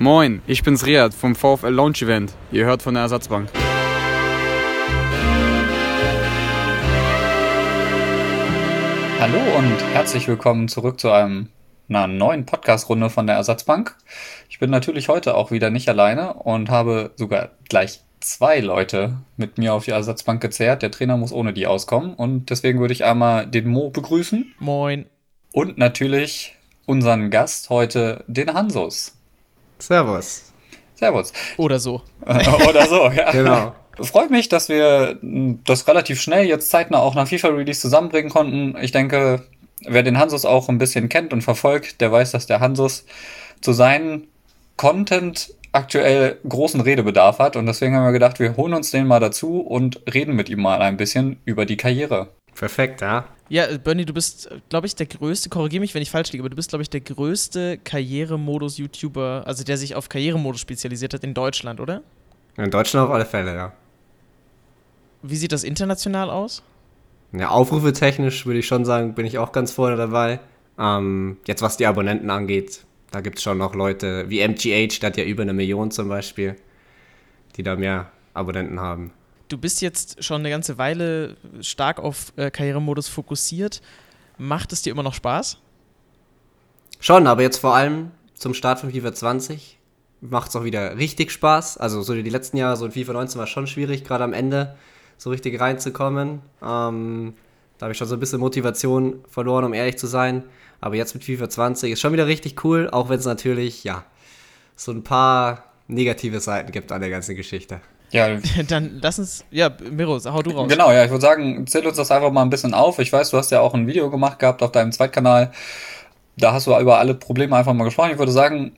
Moin, ich bin's Riad vom VfL Launch Event. Ihr hört von der Ersatzbank. Hallo und herzlich willkommen zurück zu einem, einer neuen Podcast-Runde von der Ersatzbank. Ich bin natürlich heute auch wieder nicht alleine und habe sogar gleich zwei Leute mit mir auf die Ersatzbank gezerrt. Der Trainer muss ohne die auskommen und deswegen würde ich einmal den Mo begrüßen. Moin. Und natürlich unseren Gast heute, den Hansos. Servus. Servus. Oder so. Oder so, ja. Genau. Freut mich, dass wir das relativ schnell jetzt zeitnah auch nach FIFA-Release zusammenbringen konnten. Ich denke, wer den Hansus auch ein bisschen kennt und verfolgt, der weiß, dass der Hansus zu seinem Content aktuell großen Redebedarf hat. Und deswegen haben wir gedacht, wir holen uns den mal dazu und reden mit ihm mal ein bisschen über die Karriere. Perfekt, ja. Ja, Bernie, du bist, glaube ich, der größte, korrigiere mich, wenn ich falsch liege, aber du bist, glaube ich, der größte Karrieremodus-YouTuber, also der sich auf Karrieremodus spezialisiert hat in Deutschland, oder? In Deutschland auf alle Fälle, ja. Wie sieht das international aus? Ja, Aufrufe technisch würde ich schon sagen, bin ich auch ganz vorne dabei. Ähm, jetzt was die Abonnenten angeht, da gibt es schon noch Leute wie MGH, der hat ja über eine Million zum Beispiel, die da mehr Abonnenten haben. Du bist jetzt schon eine ganze Weile stark auf äh, Karrieremodus fokussiert. Macht es dir immer noch Spaß? Schon, aber jetzt vor allem zum Start von FIFA 20 macht es auch wieder richtig Spaß. Also so die letzten Jahre, so in FIFA 19 war es schon schwierig, gerade am Ende so richtig reinzukommen. Ähm, da habe ich schon so ein bisschen Motivation verloren, um ehrlich zu sein. Aber jetzt mit FIFA 20 ist schon wieder richtig cool, auch wenn es natürlich, ja, so ein paar negative Seiten gibt an der ganzen Geschichte. Ja, dann lass uns, ja, Miro, hau du raus. Genau, ja, ich würde sagen, zähl uns das einfach mal ein bisschen auf. Ich weiß, du hast ja auch ein Video gemacht gehabt auf deinem Zweitkanal. Da hast du über alle Probleme einfach mal gesprochen. Ich würde sagen,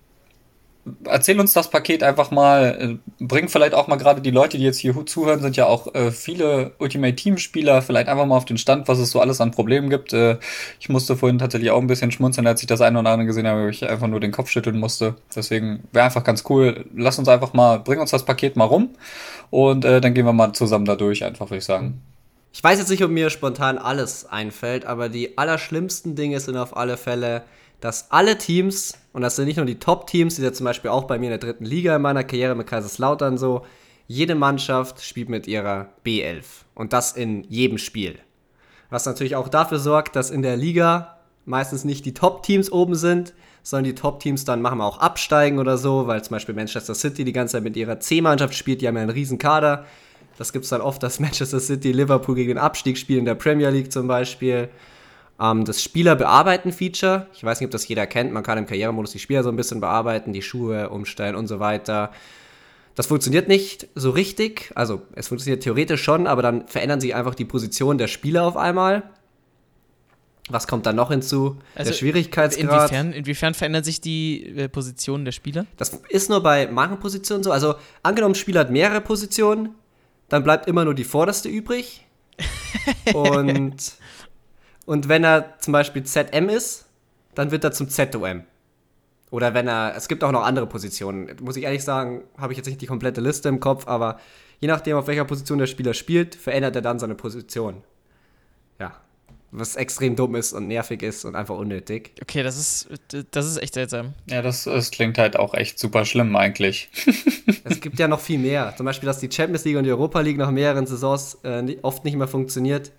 erzähl uns das Paket einfach mal. Bring vielleicht auch mal gerade die Leute, die jetzt hier zuhören, sind ja auch äh, viele Ultimate Team Spieler, vielleicht einfach mal auf den Stand, was es so alles an Problemen gibt. Äh, ich musste vorhin tatsächlich auch ein bisschen schmunzeln, als ich das eine oder andere gesehen habe, wo ich einfach nur den Kopf schütteln musste. Deswegen wäre einfach ganz cool. Lass uns einfach mal, bring uns das Paket mal rum und äh, dann gehen wir mal zusammen da durch, einfach würde ich sagen. Ich weiß jetzt nicht, ob mir spontan alles einfällt, aber die allerschlimmsten Dinge sind auf alle Fälle, dass alle Teams, und das sind nicht nur die Top-Teams, die sind zum Beispiel auch bei mir in der dritten Liga in meiner Karriere mit Kaiserslautern so, jede Mannschaft spielt mit ihrer B11. Und das in jedem Spiel. Was natürlich auch dafür sorgt, dass in der Liga meistens nicht die Top-Teams oben sind, sondern die Top-Teams dann machen wir auch absteigen oder so, weil zum Beispiel Manchester City die ganze Zeit mit ihrer C-Mannschaft spielt, die haben ja einen riesen Kader. Das gibt es dann oft, dass Manchester City, Liverpool gegen den Abstieg spielen in der Premier League zum Beispiel. Ähm, das Spieler bearbeiten Feature, ich weiß nicht, ob das jeder kennt, man kann im Karrieremodus die Spieler so ein bisschen bearbeiten, die Schuhe umstellen und so weiter. Das funktioniert nicht so richtig, also es funktioniert theoretisch schon, aber dann verändern sich einfach die Position der Spieler auf einmal. Was kommt dann noch hinzu? Also der Schwierigkeitsgrad. Inwiefern, inwiefern verändern sich die äh, Positionen der Spieler? Das ist nur bei manchen Positionen so. Also angenommen, ein Spieler hat mehrere Positionen, dann bleibt immer nur die vorderste übrig. und, und wenn er zum Beispiel ZM ist, dann wird er zum ZOM. Oder wenn er, es gibt auch noch andere Positionen. Muss ich ehrlich sagen, habe ich jetzt nicht die komplette Liste im Kopf, aber je nachdem, auf welcher Position der Spieler spielt, verändert er dann seine Position. Ja. Was extrem dumm ist und nervig ist und einfach unnötig. Okay, das ist, das ist echt seltsam. Ja, das, das klingt halt auch echt super schlimm eigentlich. es gibt ja noch viel mehr. Zum Beispiel, dass die Champions League und die Europa League nach mehreren Saisons äh, oft nicht mehr funktioniert.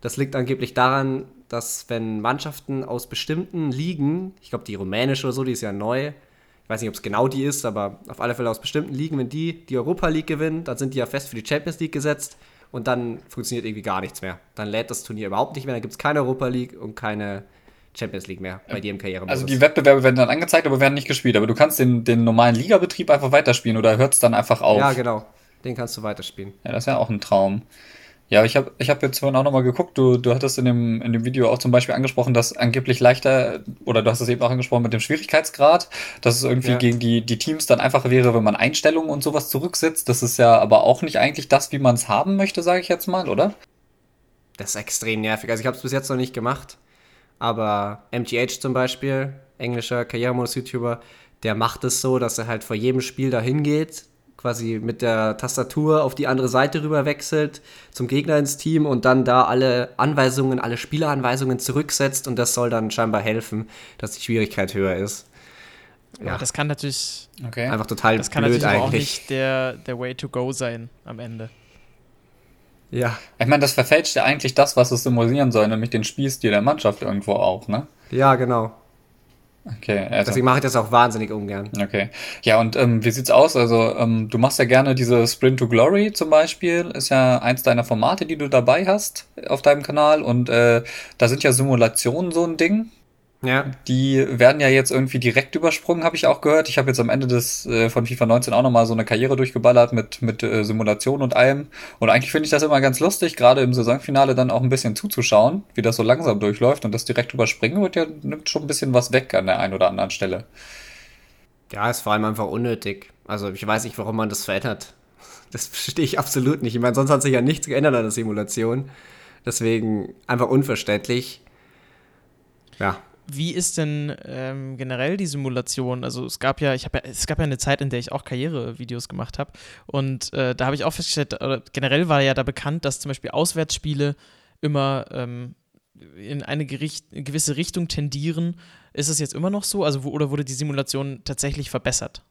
Das liegt angeblich daran, dass wenn Mannschaften aus bestimmten Ligen, ich glaube die rumänische oder so, die ist ja neu, ich weiß nicht, ob es genau die ist, aber auf alle Fälle aus bestimmten Ligen, wenn die die Europa League gewinnen, dann sind die ja fest für die Champions League gesetzt und dann funktioniert irgendwie gar nichts mehr. Dann lädt das Turnier überhaupt nicht mehr, dann gibt es keine Europa League und keine Champions League mehr bei dir im Karrieremodus. Also die Wettbewerbe werden dann angezeigt, aber werden nicht gespielt. Aber du kannst den, den normalen Ligabetrieb einfach weiterspielen oder hört es dann einfach auf? Ja, genau. Den kannst du weiterspielen. Ja, das ist ja auch ein Traum. Ja, ich habe ich hab jetzt vorhin auch nochmal geguckt, du, du hattest in dem, in dem Video auch zum Beispiel angesprochen, dass angeblich leichter, oder du hast es eben auch angesprochen mit dem Schwierigkeitsgrad, dass es irgendwie ja. gegen die, die Teams dann einfacher wäre, wenn man Einstellungen und sowas zurücksetzt. Das ist ja aber auch nicht eigentlich das, wie man es haben möchte, sage ich jetzt mal, oder? Das ist extrem nervig. Also ich habe es bis jetzt noch nicht gemacht, aber MGH zum Beispiel, englischer Karrieremodus-YouTuber, der macht es so, dass er halt vor jedem Spiel dahin geht, quasi mit der Tastatur auf die andere Seite rüber wechselt zum Gegner ins Team und dann da alle Anweisungen, alle Spieleranweisungen zurücksetzt und das soll dann scheinbar helfen, dass die Schwierigkeit höher ist. Ja, das kann natürlich, Okay. Einfach total das kann blöd natürlich aber auch eigentlich. nicht der, der Way to go sein am Ende. Ja, Ich meine, das verfälscht ja eigentlich das, was es simulieren soll, nämlich den Spielstil der Mannschaft irgendwo auch, ne? ja, genau. Okay, also, Deswegen mache ich das auch wahnsinnig ungern. okay. Ja, und ähm, wie sieht's aus? Also, ähm, du machst ja gerne diese Sprint to Glory zum Beispiel, ist ja eins deiner Formate, die du dabei hast auf deinem Kanal. Und äh, da sind ja Simulationen so ein Ding. Ja. Die werden ja jetzt irgendwie direkt übersprungen, habe ich auch gehört. Ich habe jetzt am Ende des äh, von FIFA 19 auch nochmal so eine Karriere durchgeballert mit, mit äh, Simulation und allem. Und eigentlich finde ich das immer ganz lustig, gerade im Saisonfinale dann auch ein bisschen zuzuschauen, wie das so langsam durchläuft und das direkt überspringen wird ja nimmt schon ein bisschen was weg an der einen oder anderen Stelle. Ja, ist vor allem einfach unnötig. Also ich weiß nicht, warum man das verändert. Das verstehe ich absolut nicht. Ich meine, sonst hat sich ja nichts geändert an der Simulation. Deswegen einfach unverständlich. Ja. Wie ist denn ähm, generell die Simulation? Also es gab ja, ich habe ja, es gab ja eine Zeit, in der ich auch Karrierevideos gemacht habe. Und äh, da habe ich auch festgestellt, oder generell war ja da bekannt, dass zum Beispiel Auswärtsspiele immer ähm, in eine Gericht, gewisse Richtung tendieren. Ist es jetzt immer noch so? Also, oder wurde die Simulation tatsächlich verbessert?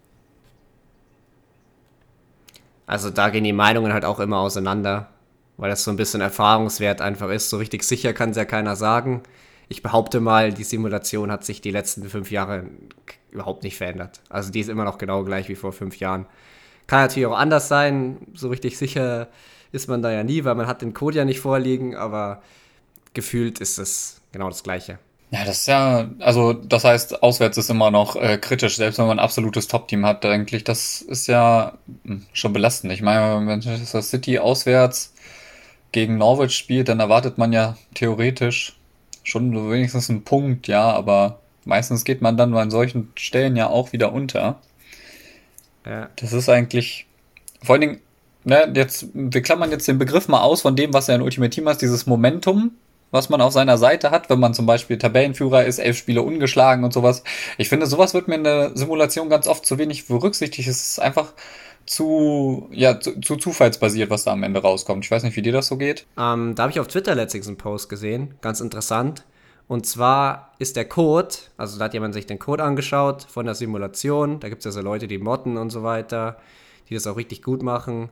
Also da gehen die Meinungen halt auch immer auseinander, weil das so ein bisschen Erfahrungswert einfach ist. So richtig sicher kann es ja keiner sagen. Ich behaupte mal, die Simulation hat sich die letzten fünf Jahre überhaupt nicht verändert. Also die ist immer noch genau gleich wie vor fünf Jahren. Kann natürlich auch anders sein. So richtig sicher ist man da ja nie, weil man hat den Code ja nicht vorliegen, aber gefühlt ist es genau das Gleiche. Ja, das ist ja, also das heißt, auswärts ist immer noch äh, kritisch, selbst wenn man ein absolutes Top-Team hat, eigentlich, das ist ja hm, schon belastend. Ich meine, wenn Manchester City auswärts gegen Norwich spielt, dann erwartet man ja theoretisch schon so wenigstens einen Punkt, ja, aber meistens geht man dann an solchen Stellen ja auch wieder unter. Ja. Das ist eigentlich, vor allen Dingen, ne, jetzt, wir klammern jetzt den Begriff mal aus von dem, was er in Ultimate Team hat, dieses Momentum, was man auf seiner Seite hat, wenn man zum Beispiel Tabellenführer ist, elf Spiele ungeschlagen und sowas. Ich finde, sowas wird mir in der Simulation ganz oft zu wenig berücksichtigt. Es ist einfach zu, ja, zu, zu zufallsbasiert, was da am Ende rauskommt. Ich weiß nicht, wie dir das so geht. Ähm, da habe ich auf Twitter letztens einen Post gesehen, ganz interessant. Und zwar ist der Code, also da hat jemand sich den Code angeschaut von der Simulation. Da gibt es ja so Leute, die modden und so weiter, die das auch richtig gut machen.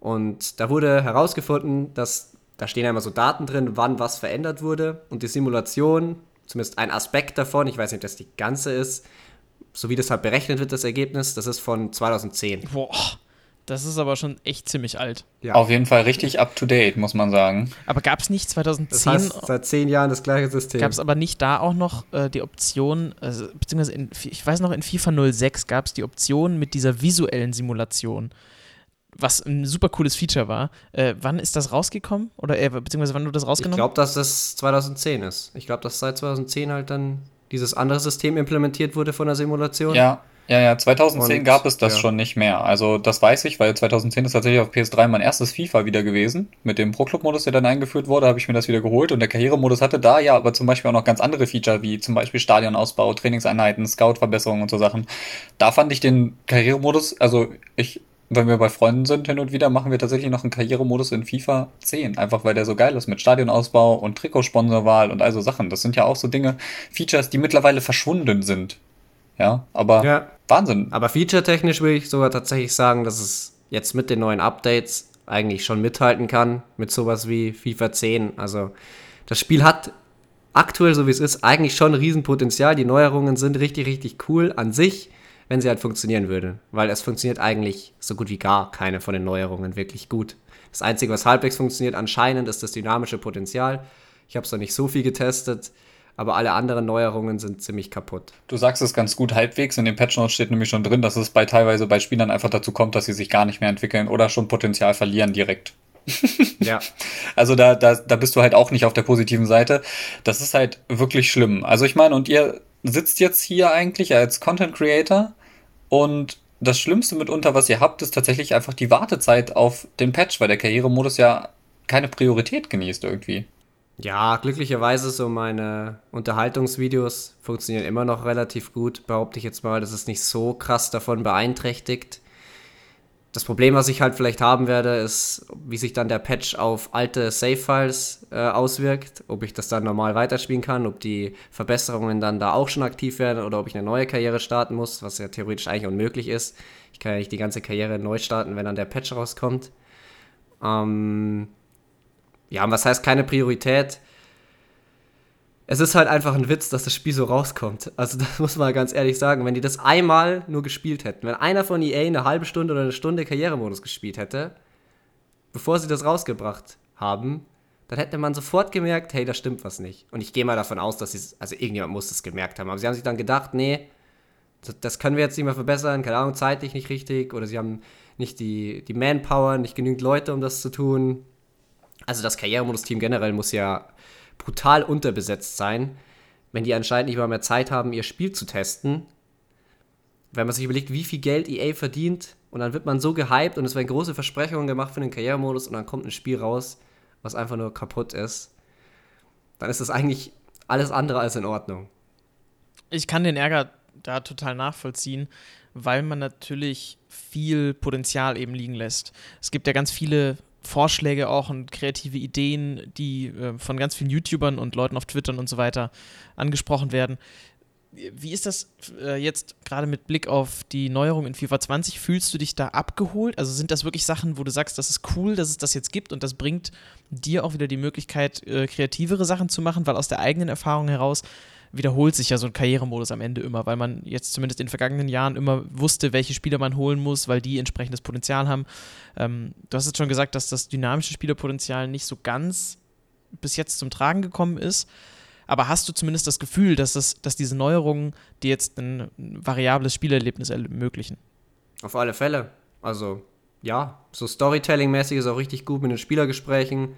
Und da wurde herausgefunden, dass da stehen ja immer so Daten drin, wann was verändert wurde. Und die Simulation, zumindest ein Aspekt davon, ich weiß nicht, ob das die ganze ist, so wie das halt berechnet wird, das Ergebnis, das ist von 2010. Boah, das ist aber schon echt ziemlich alt. Ja. Auf jeden Fall richtig up to date, muss man sagen. Aber gab es nicht Das 2010 heißt, seit zehn Jahren das gleiche System. Gab es aber nicht da auch noch äh, die Option, also, beziehungsweise in, ich weiß noch, in FIFA 06 gab es die Option mit dieser visuellen Simulation, was ein super cooles Feature war. Äh, wann ist das rausgekommen? Oder äh, beziehungsweise wann du das Ich rausgenommen? glaube, dass das 2010 ist. Ich glaube, dass seit 2010 halt dann dieses andere System implementiert wurde von der Simulation. Ja, ja, ja, 2010 Und, gab es das ja. schon nicht mehr. Also das weiß ich, weil 2010 ist tatsächlich auf PS3 mein erstes FIFA wieder gewesen. Mit dem Pro-Club-Modus, der dann eingeführt wurde, habe ich mir das wieder geholt. Und der Karrieremodus hatte da ja aber zum Beispiel auch noch ganz andere Feature, wie zum Beispiel Stadionausbau, Trainingseinheiten, Scout-Verbesserungen und so Sachen. Da fand ich den Karrieremodus, also ich, wenn wir bei Freunden sind hin und wieder, machen wir tatsächlich noch einen Karrieremodus in FIFA 10. Einfach weil der so geil ist mit Stadionausbau und Trikotsponsorwahl und all so Sachen. Das sind ja auch so Dinge, Features, die mittlerweile verschwunden sind. Ja, aber Ja. Wahnsinn. Aber featuretechnisch würde ich sogar tatsächlich sagen, dass es jetzt mit den neuen Updates eigentlich schon mithalten kann mit sowas wie FIFA 10. Also das Spiel hat aktuell, so wie es ist, eigentlich schon Riesenpotenzial. Die Neuerungen sind richtig, richtig cool an sich, wenn sie halt funktionieren würden. Weil es funktioniert eigentlich so gut wie gar keine von den Neuerungen wirklich gut. Das Einzige, was halbwegs funktioniert anscheinend, ist das dynamische Potenzial. Ich habe es noch nicht so viel getestet, aber alle anderen Neuerungen sind ziemlich kaputt. Du sagst es ganz gut halbwegs. In den Patch Notes steht nämlich schon drin, dass es bei teilweise bei Spielern einfach dazu kommt, dass sie sich gar nicht mehr entwickeln oder schon Potenzial verlieren direkt. Ja. Also da, da, da bist du halt auch nicht auf der positiven Seite. Das ist halt wirklich schlimm. Also ich meine, und ihr sitzt jetzt hier eigentlich als Content Creator und das Schlimmste mitunter, was ihr habt, ist tatsächlich einfach die Wartezeit auf den Patch, weil der Karrieremodus ja keine Priorität genießt irgendwie. Ja, glücklicherweise so meine Unterhaltungsvideos funktionieren immer noch relativ gut, behaupte ich jetzt mal. Das ist nicht so krass davon beeinträchtigt. Das Problem, was ich halt vielleicht haben werde, ist, wie sich dann der Patch auf alte Save-Files äh, auswirkt, ob ich das dann normal weiterspielen kann, ob die Verbesserungen dann da auch schon aktiv werden oder ob ich eine neue Karriere starten muss, was ja theoretisch eigentlich unmöglich ist. Ich kann ja nicht die ganze Karriere neu starten, wenn dann der Patch rauskommt. Ähm ja, was heißt keine Priorität? Es ist halt einfach ein Witz, dass das Spiel so rauskommt. Also das muss man ganz ehrlich sagen. Wenn die das einmal nur gespielt hätten, wenn einer von EA eine halbe Stunde oder eine Stunde Karrieremodus gespielt hätte, bevor sie das rausgebracht haben, dann hätte man sofort gemerkt, hey, da stimmt was nicht. Und ich gehe mal davon aus, dass sie also irgendjemand muss das gemerkt haben. Aber sie haben sich dann gedacht, nee, das können wir jetzt nicht mehr verbessern, keine Ahnung, zeitlich nicht richtig oder sie haben nicht die, die Manpower, nicht genügend Leute, um das zu tun. Also das Karrieremodus-Team generell muss ja brutal unterbesetzt sein, wenn die anscheinend nicht mal mehr Zeit haben, ihr Spiel zu testen. Wenn man sich überlegt, wie viel Geld EA verdient und dann wird man so gehypt und es werden große Versprechungen gemacht für den Karrieremodus und dann kommt ein Spiel raus, was einfach nur kaputt ist, dann ist das eigentlich alles andere als in Ordnung. Ich kann den Ärger da total nachvollziehen, weil man natürlich viel Potenzial eben liegen lässt. Es gibt ja ganz viele Vorschläge auch und kreative Ideen, die äh, von ganz vielen YouTubern und Leuten auf Twitter und so weiter angesprochen werden. Wie ist das äh, jetzt gerade mit Blick auf die Neuerung in FIFA 20? Fühlst du dich da abgeholt? Also sind das wirklich Sachen, wo du sagst, das ist cool, dass es das jetzt gibt und das bringt dir auch wieder die Möglichkeit, äh, kreativere Sachen zu machen, weil aus der eigenen Erfahrung heraus wiederholt sich ja so ein Karrieremodus am Ende immer, weil man jetzt zumindest in den vergangenen Jahren immer wusste, welche Spieler man holen muss, weil die entsprechendes Potenzial haben. Ähm, du hast jetzt schon gesagt, dass das dynamische Spielerpotenzial nicht so ganz bis jetzt zum Tragen gekommen ist. Aber hast du zumindest das Gefühl, dass, das, dass diese Neuerungen dir jetzt ein variables Spielerlebnis ermöglichen? Auf alle Fälle. Also, ja, so Storytelling-mäßig ist auch richtig gut mit den Spielergesprächen.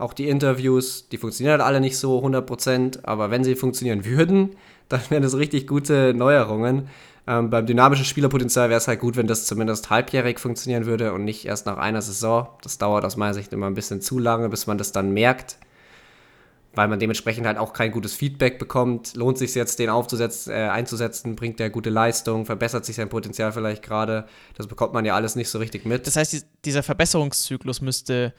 Auch die Interviews, die funktionieren halt alle nicht so 100%, aber wenn sie funktionieren würden, dann wären das richtig gute Neuerungen. Ähm, beim dynamischen Spielerpotenzial wäre es halt gut, wenn das zumindest halbjährig funktionieren würde und nicht erst nach einer Saison. Das dauert aus meiner Sicht immer ein bisschen zu lange, bis man das dann merkt, weil man dementsprechend halt auch kein gutes Feedback bekommt. Lohnt sich jetzt, den aufzusetzen, äh, einzusetzen? Bringt der gute Leistung? Verbessert sich sein Potenzial vielleicht gerade? Das bekommt man ja alles nicht so richtig mit. Das heißt, dieser Verbesserungszyklus müsste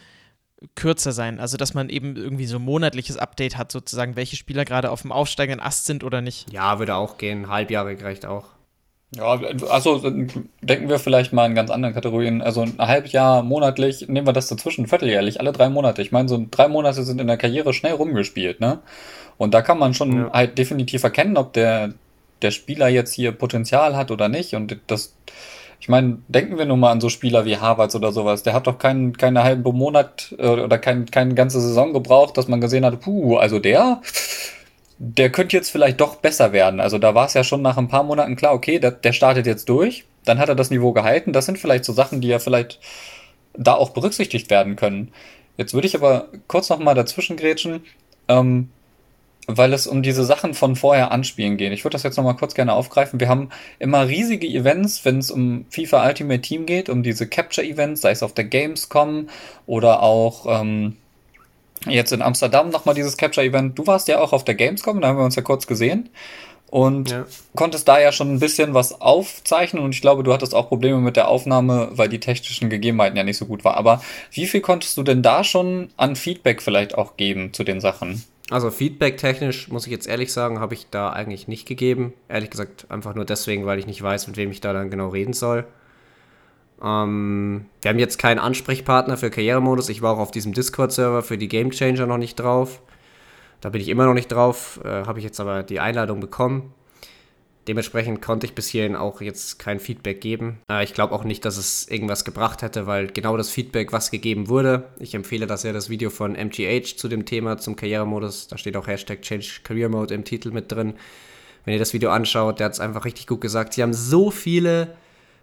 kürzer sein. Also, dass man eben irgendwie so ein monatliches Update hat, sozusagen, welche Spieler gerade auf dem aufsteigenden Ast sind oder nicht. Ja, würde auch gehen. Halbjahre reicht auch. Ja, also denken wir vielleicht mal in ganz anderen Kategorien. Also ein Halbjahr monatlich, nehmen wir das dazwischen, vierteljährlich, alle drei Monate. Ich meine, so drei Monate sind in der Karriere schnell rumgespielt, ne? Und da kann man schon ja. halt definitiv erkennen, ob der, der Spieler jetzt hier Potenzial hat oder nicht. Und das ich meine, denken wir nur mal an so Spieler wie Harvards oder sowas. Der hat doch keinen keine halben Monat äh, oder kein, keine ganze Saison gebraucht, dass man gesehen hat, puh, also der, der könnte jetzt vielleicht doch besser werden. Also da war es ja schon nach ein paar Monaten klar, okay, der, der startet jetzt durch. Dann hat er das Niveau gehalten. Das sind vielleicht so Sachen, die ja vielleicht da auch berücksichtigt werden können. Jetzt würde ich aber kurz noch mal dazwischen grätschen. Ähm, weil es um diese Sachen von vorher anspielen geht. Ich würde das jetzt nochmal kurz gerne aufgreifen. Wir haben immer riesige Events, wenn es um FIFA Ultimate Team geht, um diese Capture-Events, sei es auf der Gamescom oder auch ähm, jetzt in Amsterdam nochmal dieses Capture-Event. Du warst ja auch auf der Gamescom, da haben wir uns ja kurz gesehen und ja. konntest da ja schon ein bisschen was aufzeichnen und ich glaube, du hattest auch Probleme mit der Aufnahme, weil die technischen Gegebenheiten ja nicht so gut waren. Aber wie viel konntest du denn da schon an Feedback vielleicht auch geben zu den Sachen? Also feedback-technisch, muss ich jetzt ehrlich sagen, habe ich da eigentlich nicht gegeben. Ehrlich gesagt, einfach nur deswegen, weil ich nicht weiß, mit wem ich da dann genau reden soll. Ähm, wir haben jetzt keinen Ansprechpartner für Karrieremodus. Ich war auch auf diesem Discord-Server für die Game Changer noch nicht drauf. Da bin ich immer noch nicht drauf, äh, habe ich jetzt aber die Einladung bekommen. Dementsprechend konnte ich bis hierhin auch jetzt kein Feedback geben. Äh, ich glaube auch nicht, dass es irgendwas gebracht hätte, weil genau das Feedback, was gegeben wurde, ich empfehle das ja das Video von MGH zu dem Thema, zum Karrieremodus, da steht auch Hashtag Change Career Mode im Titel mit drin. Wenn ihr das Video anschaut, der hat es einfach richtig gut gesagt. Sie haben so viele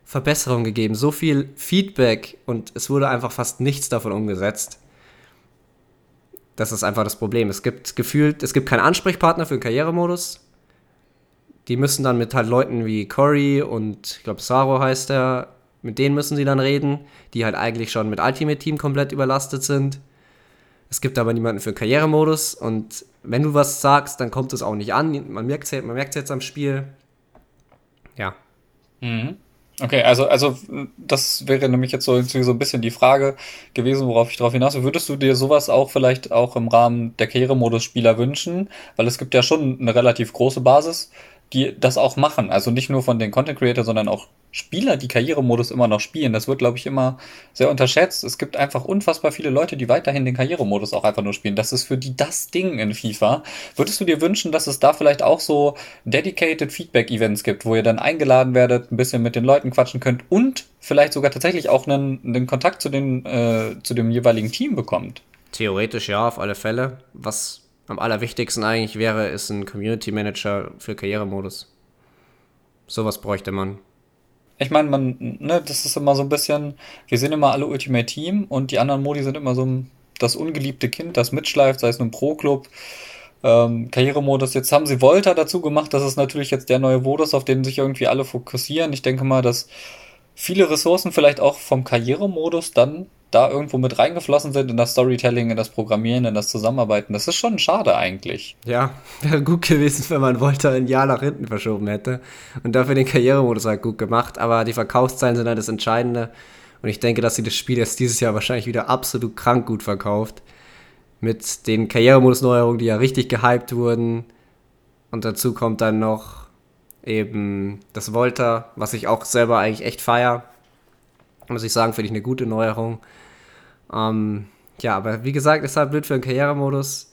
Verbesserungen gegeben, so viel Feedback und es wurde einfach fast nichts davon umgesetzt. Das ist einfach das Problem. Es gibt gefühlt, es gibt keinen Ansprechpartner für den Karrieremodus die müssen dann mit halt Leuten wie Cory und ich glaube Saro heißt er, mit denen müssen sie dann reden, die halt eigentlich schon mit Ultimate Team komplett überlastet sind. Es gibt aber niemanden für Karrieremodus und wenn du was sagst, dann kommt es auch nicht an. Man merkt es man jetzt am Spiel. Ja. Mhm. Okay, also, also das wäre nämlich jetzt so, so ein bisschen die Frage gewesen, worauf ich darauf hinaus will. Würdest du dir sowas auch vielleicht auch im Rahmen der Karrieremodus-Spieler wünschen? Weil es gibt ja schon eine relativ große Basis, die das auch machen. Also nicht nur von den Content Creator, sondern auch Spieler, die Karrieremodus immer noch spielen. Das wird, glaube ich, immer sehr unterschätzt. Es gibt einfach unfassbar viele Leute, die weiterhin den Karrieremodus auch einfach nur spielen. Das ist für die das Ding in FIFA. Würdest du dir wünschen, dass es da vielleicht auch so dedicated Feedback-Events gibt, wo ihr dann eingeladen werdet, ein bisschen mit den Leuten quatschen könnt und vielleicht sogar tatsächlich auch einen, einen Kontakt zu, den, äh, zu dem jeweiligen Team bekommt? Theoretisch ja, auf alle Fälle. Was am allerwichtigsten eigentlich wäre, ist ein Community Manager für Karrieremodus. Sowas bräuchte man. Ich meine, man, ne, das ist immer so ein bisschen, wir sind immer alle Ultimate Team und die anderen Modi sind immer so das ungeliebte Kind, das mitschleift, sei es nun Pro-Club, ähm, Karrieremodus. Jetzt haben sie Volta dazu gemacht, das ist natürlich jetzt der neue Modus, auf den sich irgendwie alle fokussieren. Ich denke mal, dass viele Ressourcen vielleicht auch vom Karrieremodus dann da irgendwo mit reingeflossen sind in das Storytelling, in das Programmieren, in das Zusammenarbeiten. Das ist schon schade eigentlich. Ja, wäre gut gewesen, wenn man Volta ein Jahr nach hinten verschoben hätte und dafür den Karrieremodus halt gut gemacht. Aber die Verkaufszahlen sind halt das Entscheidende. Und ich denke, dass sie das Spiel jetzt dieses Jahr wahrscheinlich wieder absolut krank gut verkauft. Mit den Karrieremodus-Neuerungen, die ja richtig gehypt wurden. Und dazu kommt dann noch eben das Volta, was ich auch selber eigentlich echt feier. Muss ich sagen, finde ich eine gute Neuerung. Ähm, ja, aber wie gesagt, ist halt blöd für den Karrieremodus.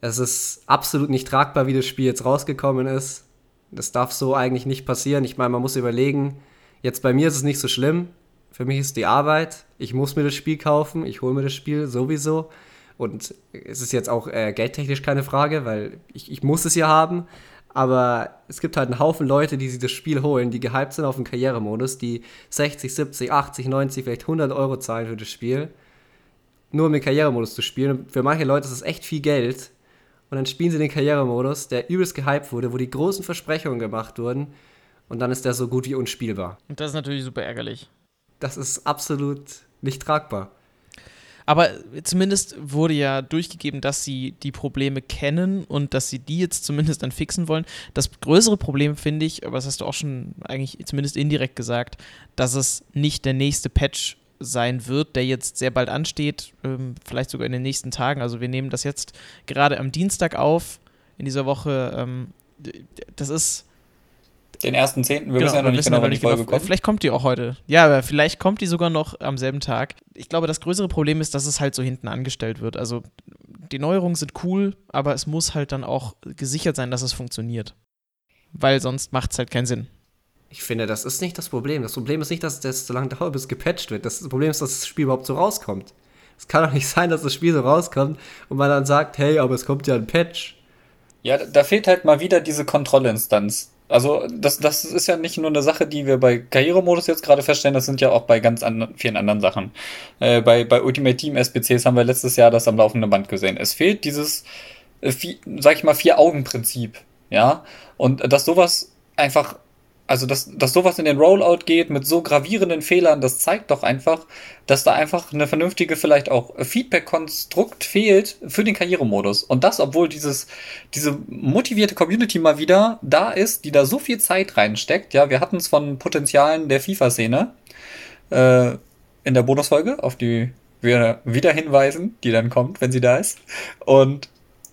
Es ist absolut nicht tragbar, wie das Spiel jetzt rausgekommen ist. Das darf so eigentlich nicht passieren. Ich meine, man muss überlegen, jetzt bei mir ist es nicht so schlimm. Für mich ist die Arbeit. Ich muss mir das Spiel kaufen. Ich hole mir das Spiel sowieso. Und es ist jetzt auch äh, geldtechnisch keine Frage, weil ich, ich muss es ja haben. Aber es gibt halt einen Haufen Leute, die sich das Spiel holen, die gehypt sind auf den Karrieremodus, die 60, 70, 80, 90, vielleicht 100 Euro zahlen für das Spiel nur um den Karrieremodus zu spielen. Und für manche Leute ist das echt viel Geld. Und dann spielen sie den Karrieremodus, der übelst gehypt wurde, wo die großen Versprechungen gemacht wurden. Und dann ist der so gut wie unspielbar. Und das ist natürlich super ärgerlich. Das ist absolut nicht tragbar. Aber zumindest wurde ja durchgegeben, dass sie die Probleme kennen und dass sie die jetzt zumindest dann fixen wollen. Das größere Problem finde ich, aber das hast du auch schon eigentlich zumindest indirekt gesagt, dass es nicht der nächste Patch sein wird, der jetzt sehr bald ansteht, ähm, vielleicht sogar in den nächsten Tagen. Also wir nehmen das jetzt gerade am Dienstag auf in dieser Woche. Ähm, das ist den ersten Zehnten. Wir genau, wissen ja noch nicht genau, wann die Folge genau, kommt. Vielleicht kommt die auch heute. Ja, aber vielleicht kommt die sogar noch am selben Tag. Ich glaube, das größere Problem ist, dass es halt so hinten angestellt wird. Also die Neuerungen sind cool, aber es muss halt dann auch gesichert sein, dass es funktioniert. Weil sonst macht es halt keinen Sinn. Ich finde, das ist nicht das Problem. Das Problem ist nicht, dass das so lange dauert, bis gepatcht wird. Das Problem ist, dass das Spiel überhaupt so rauskommt. Es kann doch nicht sein, dass das Spiel so rauskommt und man dann sagt, hey, aber es kommt ja ein Patch. Ja, da fehlt halt mal wieder diese Kontrollinstanz. Also das, das ist ja nicht nur eine Sache, die wir bei Karrieremodus jetzt gerade feststellen, das sind ja auch bei ganz anderen, vielen anderen Sachen. Äh, bei, bei Ultimate Team SBCs haben wir letztes Jahr das am laufenden Band gesehen. Es fehlt dieses, äh, vier, sag ich mal, Vier-Augen-Prinzip. Ja, und dass sowas einfach also, dass, dass sowas in den Rollout geht mit so gravierenden Fehlern, das zeigt doch einfach, dass da einfach eine vernünftige, vielleicht auch Feedback-Konstrukt fehlt für den Karrieremodus. Und das, obwohl dieses, diese motivierte Community mal wieder da ist, die da so viel Zeit reinsteckt. Ja, wir hatten es von Potenzialen der FIFA-Szene äh, in der Bonusfolge, auf die wir wieder hinweisen, die dann kommt, wenn sie da ist. Und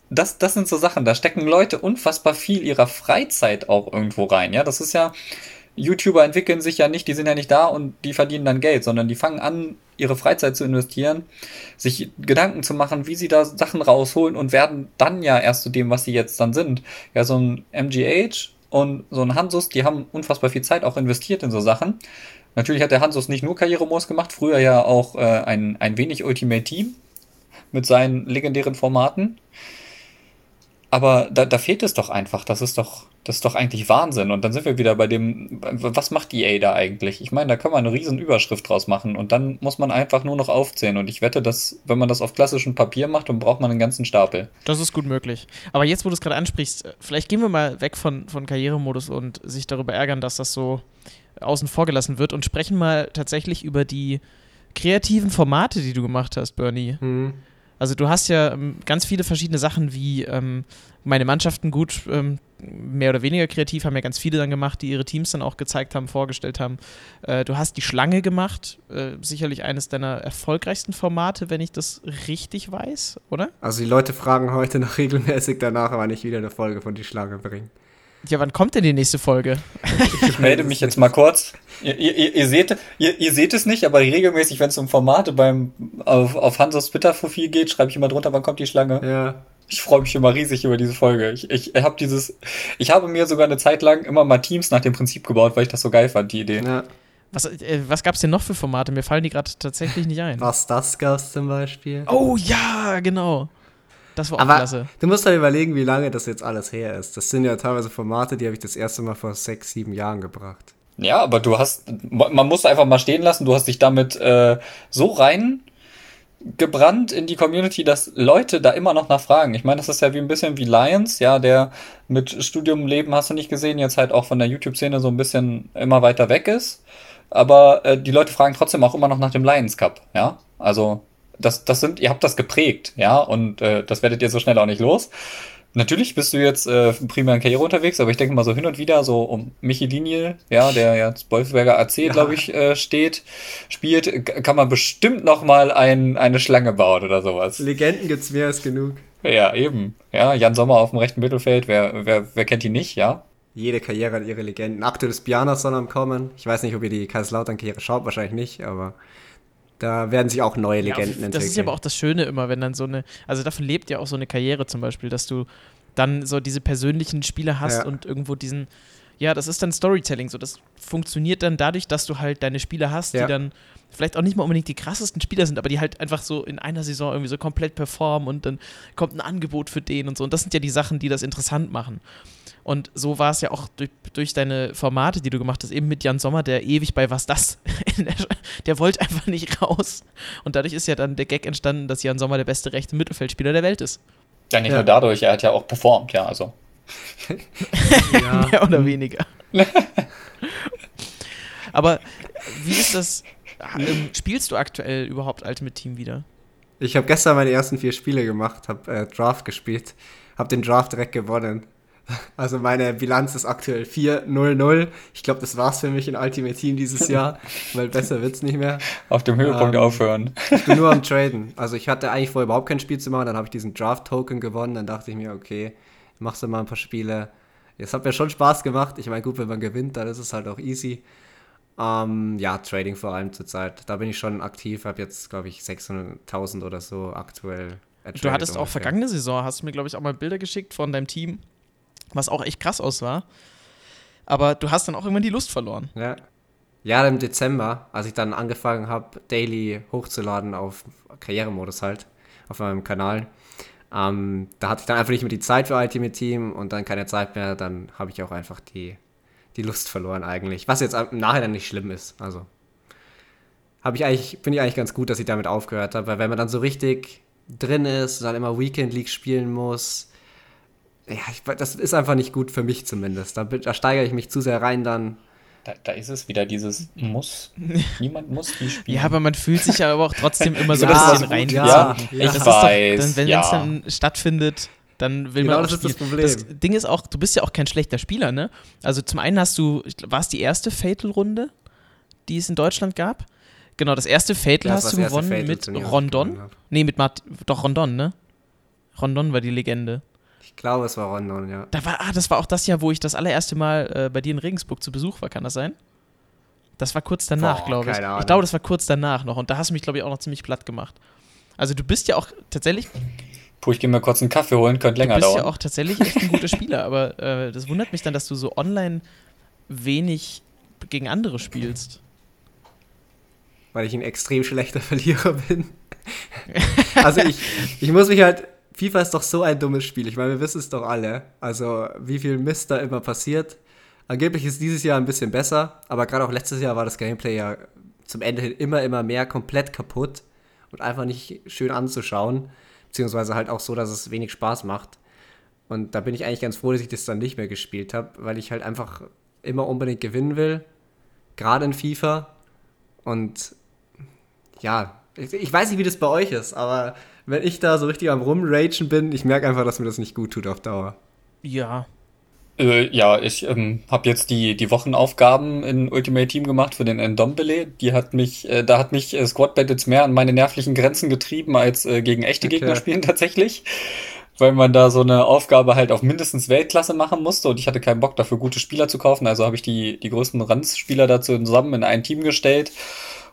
das, das sind so Sachen, da stecken Leute unfassbar viel ihrer Freizeit auch irgendwo rein. Ja, das ist ja, YouTuber entwickeln sich ja nicht, die sind ja nicht da und die verdienen dann Geld, sondern die fangen an, ihre Freizeit zu investieren, sich Gedanken zu machen, wie sie da Sachen rausholen und werden dann ja erst zu dem, was sie jetzt dann sind. Ja, so ein MGH und so ein Hansus, die haben unfassbar viel Zeit auch investiert in so Sachen. Natürlich hat der Hansus nicht nur Karrieremodus gemacht, früher ja auch äh, ein, ein wenig Ultimate Team mit seinen legendären Formaten. Aber da, da fehlt es doch einfach. Das ist doch, das ist doch eigentlich Wahnsinn. Und dann sind wir wieder bei dem, was macht EA da eigentlich? Ich meine, da kann man eine riesen Überschrift draus machen und dann muss man einfach nur noch aufzählen. Und ich wette, dass, wenn man das auf klassischem Papier macht, dann braucht man einen ganzen Stapel. Das ist gut möglich. Aber jetzt, wo du es gerade ansprichst, vielleicht gehen wir mal weg von, von Karrieremodus und sich darüber ärgern, dass das so außen vor gelassen wird und sprechen mal tatsächlich über die kreativen Formate, die du gemacht hast, Bernie. Mhm. Also du hast ja ähm, ganz viele verschiedene Sachen, wie ähm, meine Mannschaften gut, ähm, mehr oder weniger kreativ, haben ja ganz viele dann gemacht, die ihre Teams dann auch gezeigt haben, vorgestellt haben. Äh, du hast die Schlange gemacht, äh, sicherlich eines deiner erfolgreichsten Formate, wenn ich das richtig weiß, oder? Also die Leute fragen heute noch regelmäßig danach, wann ich wieder eine Folge von Die Schlange bringe. Ja, wann kommt denn die nächste Folge? Ich melde mich jetzt mal kurz. Ihr, ihr, ihr, seht, ihr, ihr seht es nicht, aber regelmäßig, wenn es um Formate beim, auf, auf Hansos Twitter-Profil geht, schreibe ich immer drunter, wann kommt die Schlange. Ja. Ich freue mich immer riesig über diese Folge. Ich, ich, habe dieses, ich habe mir sogar eine Zeit lang immer mal Teams nach dem Prinzip gebaut, weil ich das so geil fand, die Idee. ja. Was, äh, was gab es denn noch für Formate? Mir fallen die gerade tatsächlich nicht ein. Was das gab's zum Beispiel. Oh ja, genau. Das war auch Aber klasse. du musst halt überlegen, wie lange das jetzt alles her ist. Das sind ja teilweise Formate, die habe ich das erste Mal vor sechs, sieben Jahren gebracht. Ja, aber du hast, man muss einfach mal stehen lassen, du hast dich damit äh, so rein gebrannt in die Community, dass Leute da immer noch nachfragen. Ich meine, das ist ja wie ein bisschen wie Lions, ja, der mit Studium Leben hast du nicht gesehen, jetzt halt auch von der YouTube-Szene so ein bisschen immer weiter weg ist. Aber äh, die Leute fragen trotzdem auch immer noch nach dem Lions Cup, ja. Also, das, das sind, ihr habt das geprägt, ja, und äh, das werdet ihr so schnell auch nicht los. Natürlich bist du jetzt äh, primär in Karriere unterwegs, aber ich denke mal so hin und wieder so um Michi Linie, ja, der jetzt Wolfsberger AC, Ja. glaube ich, äh, steht, spielt, kann man bestimmt noch mal ein, eine Schlange bauen oder sowas. Legenden gibt's mehr als genug. Ja, eben. Ja, Jan Sommer auf dem rechten Mittelfeld, wer, wer, wer kennt ihn nicht, ja? Jede Karriere hat ihre Legenden. Aktuelles Biana soll am kommen. Ich weiß nicht, ob ihr die Kaiserslautern-Karriere schaut, wahrscheinlich nicht, aber da werden sich auch neue Ja, Legenden entwickeln. das ist ja aber auch das Schöne immer, wenn dann so eine, also davon lebt ja auch so eine Karriere zum Beispiel, dass du dann so diese persönlichen Spiele hast Ja. und irgendwo diesen, ja, das ist dann Storytelling, so das funktioniert dann dadurch, dass du halt deine Spieler hast, Ja. die dann vielleicht auch nicht mal unbedingt die krassesten Spieler sind, aber die halt einfach so in einer Saison irgendwie so komplett performen und dann kommt ein Angebot für den und so und das sind ja die Sachen, die das interessant machen. Und so war es ja auch durch, durch deine Formate, die du gemacht hast, eben mit Jan Sommer, der ewig bei Was das, der, der wollte einfach nicht raus. Und dadurch ist ja dann der Gag entstanden, dass Jan Sommer der beste rechte Mittelfeldspieler der Welt ist. Ja, nicht Ja. nur dadurch, er hat ja auch performt, ja, also. ja. Mehr oder weniger. Aber wie ist das? Ähm, spielst du aktuell überhaupt Ultimate Team wieder? Ich habe gestern meine ersten vier Spiele gemacht, habe äh, Draft gespielt, habe den Draft direkt gewonnen. Also meine Bilanz ist aktuell 4-0-0. Ich glaube, das war's für mich in Ultimate Team dieses Jahr, weil besser wird's nicht mehr. Auf dem Höhepunkt Ähm, aufhören. Ich bin nur am Traden. Also ich hatte eigentlich vor, überhaupt kein Spiel zu machen. Dann habe ich diesen Draft-Token gewonnen. Dann dachte ich mir, okay, machst du mal ein paar Spiele. Es hat mir schon Spaß gemacht. Ich meine, gut, wenn man gewinnt, dann ist es halt auch easy. Ähm, ja, Trading vor allem zurzeit. Da bin ich schon aktiv. Habe jetzt, glaube ich, 600.000 oder so aktuell. Du hattest auch ungefähr. vergangene Saison, hast du mir, glaube ich, auch mal Bilder geschickt von deinem Team, was auch echt krass aus war. Aber du hast dann auch irgendwann die Lust verloren. Ja. Ja, im Dezember, als ich dann angefangen habe, Daily hochzuladen auf Karrieremodus halt, auf meinem Kanal. Ähm, da hatte ich dann einfach nicht mehr die Zeit für Ultimate Team und dann keine Zeit mehr, dann habe ich auch einfach die, die Lust verloren eigentlich. Was jetzt im Nachhinein nicht schlimm ist. Also habe ich eigentlich, finde ich eigentlich ganz gut, dass ich damit aufgehört habe, weil wenn man dann so richtig drin ist, dann immer Weekend League spielen muss, ja, ich, das ist einfach nicht gut für mich zumindest. Da, da steigere ich mich zu sehr rein dann. Da, da ist es wieder dieses Muss. Niemand muss die spielen. Ja, aber man fühlt sich ja aber auch trotzdem immer so Ja, ein bisschen rein. ja. ja. Ich Das ist weiß. Doch, dann, wenn ja. es dann stattfindet, dann will Genau man auch das ist das. Problem. Das Ding ist auch, du bist ja auch kein schlechter Spieler, ne? Also zum einen hast du, war es die erste Fatal-Runde, die es in Deutschland gab? Genau, das erste Fatal das hast du gewonnen mit Rondon. Nee, mit Mart doch Rondon, ne? Rondon war die Legende. Ich glaube, es war Rondon, ja. Da war, ah, das war auch das Jahr, wo ich das allererste Mal äh, bei dir in Regensburg zu Besuch war, kann das sein? Das war kurz danach, glaube ich. keine Ahnung. Ich glaube, das war kurz danach noch. Und da hast du mich, glaube ich, auch noch ziemlich platt gemacht. Also du bist ja auch tatsächlich, Puh, ich gehe mir kurz einen Kaffee holen, könnte du länger bist dauern. ja auch tatsächlich echt ein guter Spieler, aber äh, das wundert mich dann, dass du so online wenig gegen andere spielst. Weil ich ein extrem schlechter Verlierer bin. also ich, ich muss mich halt. FIFA ist doch so ein dummes Spiel. Ich meine, wir wissen es doch alle. Also, wie viel Mist da immer passiert. Angeblich ist dieses Jahr ein bisschen besser, aber gerade auch letztes Jahr war das Gameplay ja zum Ende hin immer, immer mehr komplett kaputt und einfach nicht schön anzuschauen. Beziehungsweise halt auch so, dass es wenig Spaß macht. Und da bin ich eigentlich ganz froh, dass ich das dann nicht mehr gespielt habe, weil ich halt einfach immer unbedingt gewinnen will. Gerade in FIFA. Und ja, Ich, ich weiß nicht, wie das bei euch ist, aber wenn ich da so richtig am Rumragen bin, ich merke einfach, dass mir das nicht gut tut auf Dauer. Ja. Äh, ja, ich ähm, habe jetzt die, die Wochenaufgaben in Ultimate Team gemacht für den Ndombele. Die hat mich, äh, da hat mich äh, Squad Battles mehr an meine nervlichen Grenzen getrieben als äh, gegen echte Okay. Gegner spielen tatsächlich. Weil man da so eine Aufgabe halt auf mindestens Weltklasse machen musste und ich hatte keinen Bock dafür gute Spieler zu kaufen. Also habe ich die, die größten Ranzspieler dazu zusammen in ein Team gestellt.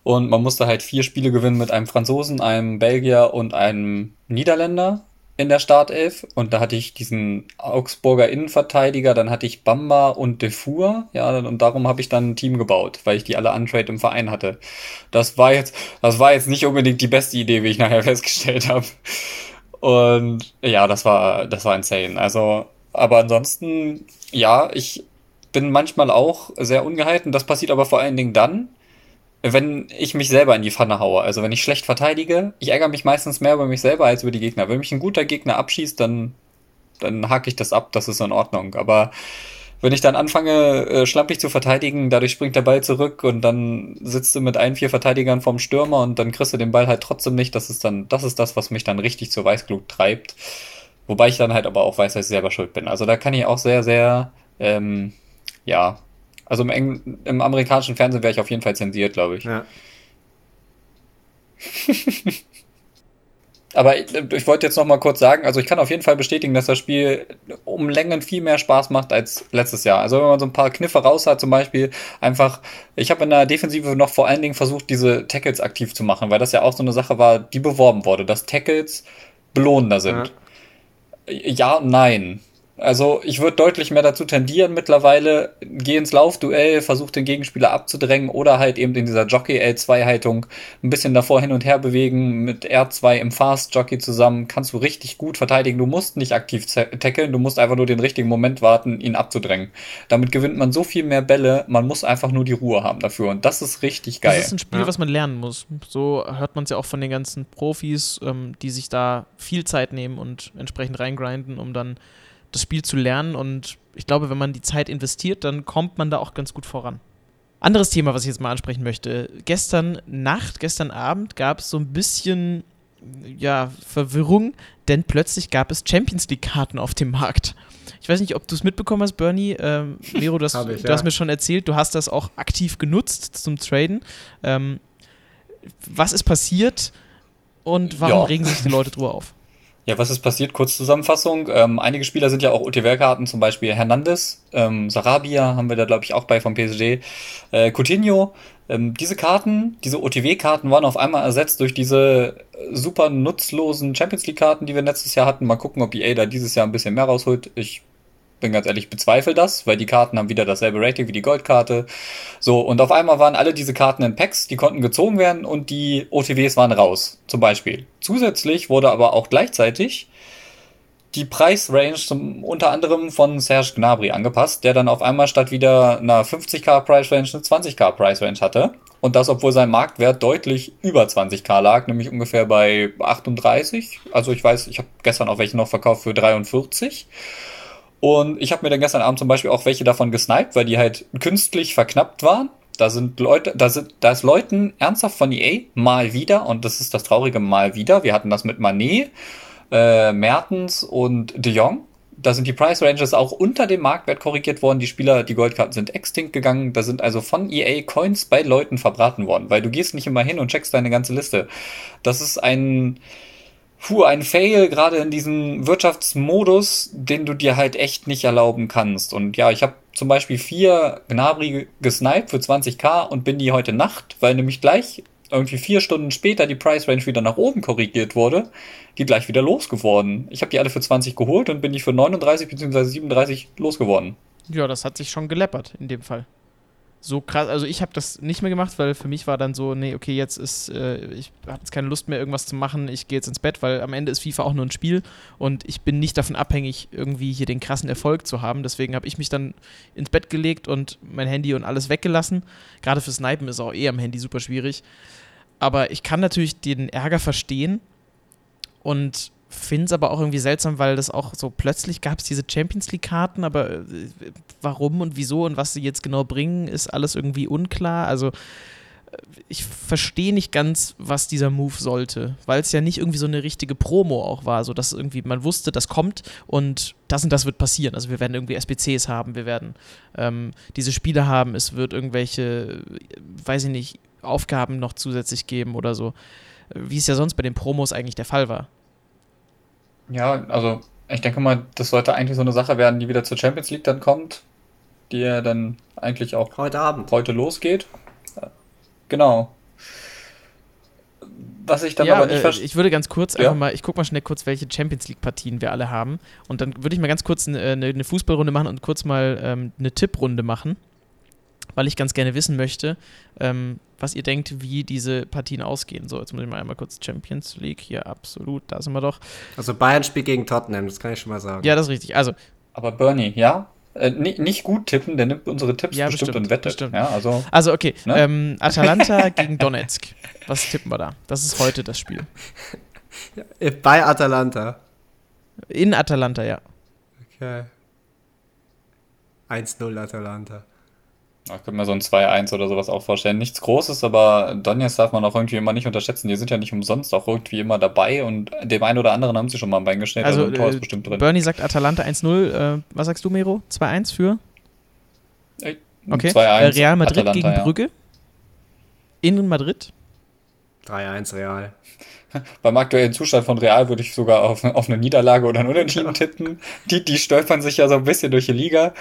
Und man musste halt vier Spiele gewinnen mit einem Franzosen, einem Belgier und einem Niederländer in der Startelf. Und da hatte ich diesen Augsburger Innenverteidiger, dann hatte ich Bamba und Defour. Ja, und darum habe ich dann ein Team gebaut, weil ich die alle untrade im Verein hatte. Das war jetzt, das war jetzt nicht unbedingt die beste Idee, wie ich nachher festgestellt habe. Und ja, das war, das war insane. Also, aber ansonsten, ja, ich bin manchmal auch sehr ungehalten. Das passiert aber vor allen Dingen dann, wenn ich mich selber in die Pfanne haue. Also wenn ich schlecht verteidige, ich ärgere mich meistens mehr über mich selber als über die Gegner. Wenn mich ein guter Gegner abschießt, dann, dann hake ich das ab, das ist in Ordnung. Aber wenn ich dann anfange, äh, schlampig zu verteidigen, dadurch springt der Ball zurück und dann sitzt du mit ein, vier Verteidigern vorm Stürmer und dann kriegst du den Ball halt trotzdem nicht. Das ist dann, das ist das, was mich dann richtig zur Weißglut treibt. Wobei ich dann halt aber auch weiß, dass ich selber schuld bin. Also da kann ich auch sehr, sehr, ähm, ja, also im, Eng im amerikanischen Fernsehen wäre ich auf jeden Fall zensiert, glaube ich. Ja. Aber ich, ich wollte jetzt noch mal kurz sagen, also ich kann auf jeden Fall bestätigen, dass das Spiel um Längen viel mehr Spaß macht als letztes Jahr. Also wenn man so ein paar Kniffe raus hat, zum Beispiel einfach, ich habe in der Defensive noch vor allen Dingen versucht, diese Tackles aktiv zu machen, weil das ja auch so eine Sache war, die beworben wurde, dass Tackles belohnender sind. Ja und nein. Also ich würde deutlich mehr dazu tendieren mittlerweile, geh ins Laufduell, versuch den Gegenspieler abzudrängen oder halt eben in dieser Jockey-L2-Haltung ein bisschen davor hin und her bewegen, mit R2 im Fast-Jockey zusammen, kannst du richtig gut verteidigen. Du musst nicht aktiv ta- tackeln, du musst einfach nur den richtigen Moment warten, ihn abzudrängen. Damit gewinnt man so viel mehr Bälle, man muss einfach nur die Ruhe haben dafür und das ist richtig geil. Das ist ein Spiel, Ja. was man lernen muss. So hört man es ja auch von den ganzen Profis, ähm, die sich da viel Zeit nehmen und entsprechend reingrinden, um dann das Spiel zu lernen. Und ich glaube, wenn man die Zeit investiert, dann kommt man da auch ganz gut voran. Anderes Thema, was ich jetzt mal ansprechen möchte. Gestern Nacht, gestern Abend gab es so ein bisschen ja, Verwirrung, denn plötzlich gab es Champions League-Karten auf dem Markt. Ich weiß nicht, ob du es mitbekommen hast, Bernie. Ähm, Miro, du, hast, ich, du ja. hast mir schon erzählt, du hast das auch aktiv genutzt zum Traden. Ähm, was ist passiert und warum Ja. regen sich die Leute drüber auf? Ja, was ist passiert? Kurz Zusammenfassung. Ähm, einige Spieler sind ja auch OTW-Karten, zum Beispiel Hernandez, ähm, Sarabia haben wir da, glaube ich, auch bei vom PSG, äh, Coutinho. Ähm, diese Karten, diese OTW-Karten waren auf einmal ersetzt durch diese äh, super nutzlosen Champions League-Karten, die wir letztes Jahr hatten. Mal gucken, ob EA da dieses Jahr ein bisschen mehr rausholt. Ich bin ganz ehrlich, bezweifle das, weil die Karten haben wieder dasselbe Rating wie die Goldkarte. So, und auf einmal waren alle diese Karten in Packs, die konnten gezogen werden und die OTWs waren raus, zum Beispiel. Zusätzlich wurde aber auch gleichzeitig die Preisrange zum, unter anderem von Serge Gnabry angepasst, der dann auf einmal statt wieder einer 50k Preisrange eine 20k Preisrange hatte. Und das, obwohl sein Marktwert deutlich über 20k lag, nämlich ungefähr bei 38. Also ich weiß, ich habe gestern auch welche noch verkauft für 43. Und ich habe mir dann gestern Abend zum Beispiel auch welche davon gesniped, weil die halt künstlich verknappt waren. Da sind Leute, da sind, da ist Leuten ernsthaft von EA mal wieder, und das ist das traurige mal wieder. Wir hatten das mit Manet, äh, Mertens und De Jong. Da sind die Price Ranges auch unter dem Marktwert korrigiert worden. Die Spieler, die Goldkarten sind extinct gegangen. Da sind also von EA Coins bei Leuten verbraten worden, weil du gehst nicht immer hin und checkst deine ganze Liste. Das ist ein, Puh, ein Fail, gerade in diesem Wirtschaftsmodus, den du dir halt echt nicht erlauben kannst. Und ja, ich habe zum Beispiel vier Gnabri gesniped für 20k und bin die heute Nacht, weil nämlich gleich irgendwie vier Stunden später die Price Range wieder nach oben korrigiert wurde, die gleich wieder losgeworden. Ich habe die alle für 20 geholt und bin die für 39 bzw. 37 losgeworden. Ja, das hat sich schon geleppert in dem Fall. So krass, also ich habe das nicht mehr gemacht, weil für mich war dann so, nee, okay, jetzt ist, äh, ich habe jetzt keine Lust mehr, irgendwas zu machen, ich gehe jetzt ins Bett, weil am Ende ist FIFA auch nur ein Spiel und ich bin nicht davon abhängig, irgendwie hier den krassen Erfolg zu haben. Deswegen habe ich mich dann ins Bett gelegt und mein Handy und alles weggelassen. Gerade für Snipen ist auch eh am Handy super schwierig. Aber ich kann natürlich den Ärger verstehen und finde es aber auch irgendwie seltsam, weil das auch so plötzlich gab es diese Champions League-Karten, aber äh, warum und wieso und was sie jetzt genau bringen, ist alles irgendwie unklar. Also ich verstehe nicht ganz, was dieser Move sollte, weil es ja nicht irgendwie so eine richtige Promo auch war, so dass irgendwie man wusste, das kommt und das und das wird passieren. Also wir werden irgendwie SBCs haben, wir werden ähm, diese Spiele haben, es wird irgendwelche, weiß ich nicht, Aufgaben noch zusätzlich geben oder so, wie es ja sonst bei den Promos eigentlich der Fall war. Ja, also ich denke mal, das sollte eigentlich so eine Sache werden, die wieder zur Champions League dann kommt, die ja dann eigentlich auch Heute Abend. heute losgeht. Genau. Was ich dann ja, aber nicht äh, verstehe. ich würde ganz kurz Ja. einfach mal, ich gucke mal schnell kurz, welche Champions League-Partien wir alle haben. Und dann würde ich mal ganz kurz eine, eine, eine Fußballrunde machen und kurz mal ähm, eine Tipprunde machen, weil ich ganz gerne wissen möchte, ähm, was ihr denkt, wie diese Partien ausgehen. So, jetzt muss ich mal einmal kurz Champions League hier, absolut, da sind wir doch. Also Bayern spielt gegen Tottenham, das kann ich schon mal sagen. Ja, das ist richtig. Also, Aber Bernie, ja? Äh, ni- nicht gut tippen, der nimmt unsere Tipps Ja, bestimmt, bestimmt, und wettet. bestimmt. Ja, also also okay, Ne? ähm, Atalanta gegen Donetsk. Was tippen wir da? Das ist heute das Spiel. Bei Atalanta. In Atalanta, ja. Okay. 1-0 Atalanta. Ich könnte mir so ein 2-1 oder sowas auch vorstellen. Nichts Großes, aber Donetsk darf man auch irgendwie immer nicht unterschätzen. Die sind ja nicht umsonst auch irgendwie immer dabei und dem einen oder anderen haben sie schon mal ein Bein gestellt. Also, Also, ein Tor äh, ist bestimmt drin. Bernie sagt Atalanta 1-0. Äh, was sagst du, Mero? 2-1 für? Okay. 2-1 Äh, Real Madrid Atalanta, gegen ja. Brügge. In Madrid. 3-1 Real. Beim aktuellen Zustand von Real würde ich sogar auf, auf eine Niederlage oder ein Unentschieden tippen. Die, die stolpern sich ja so ein bisschen durch die Liga.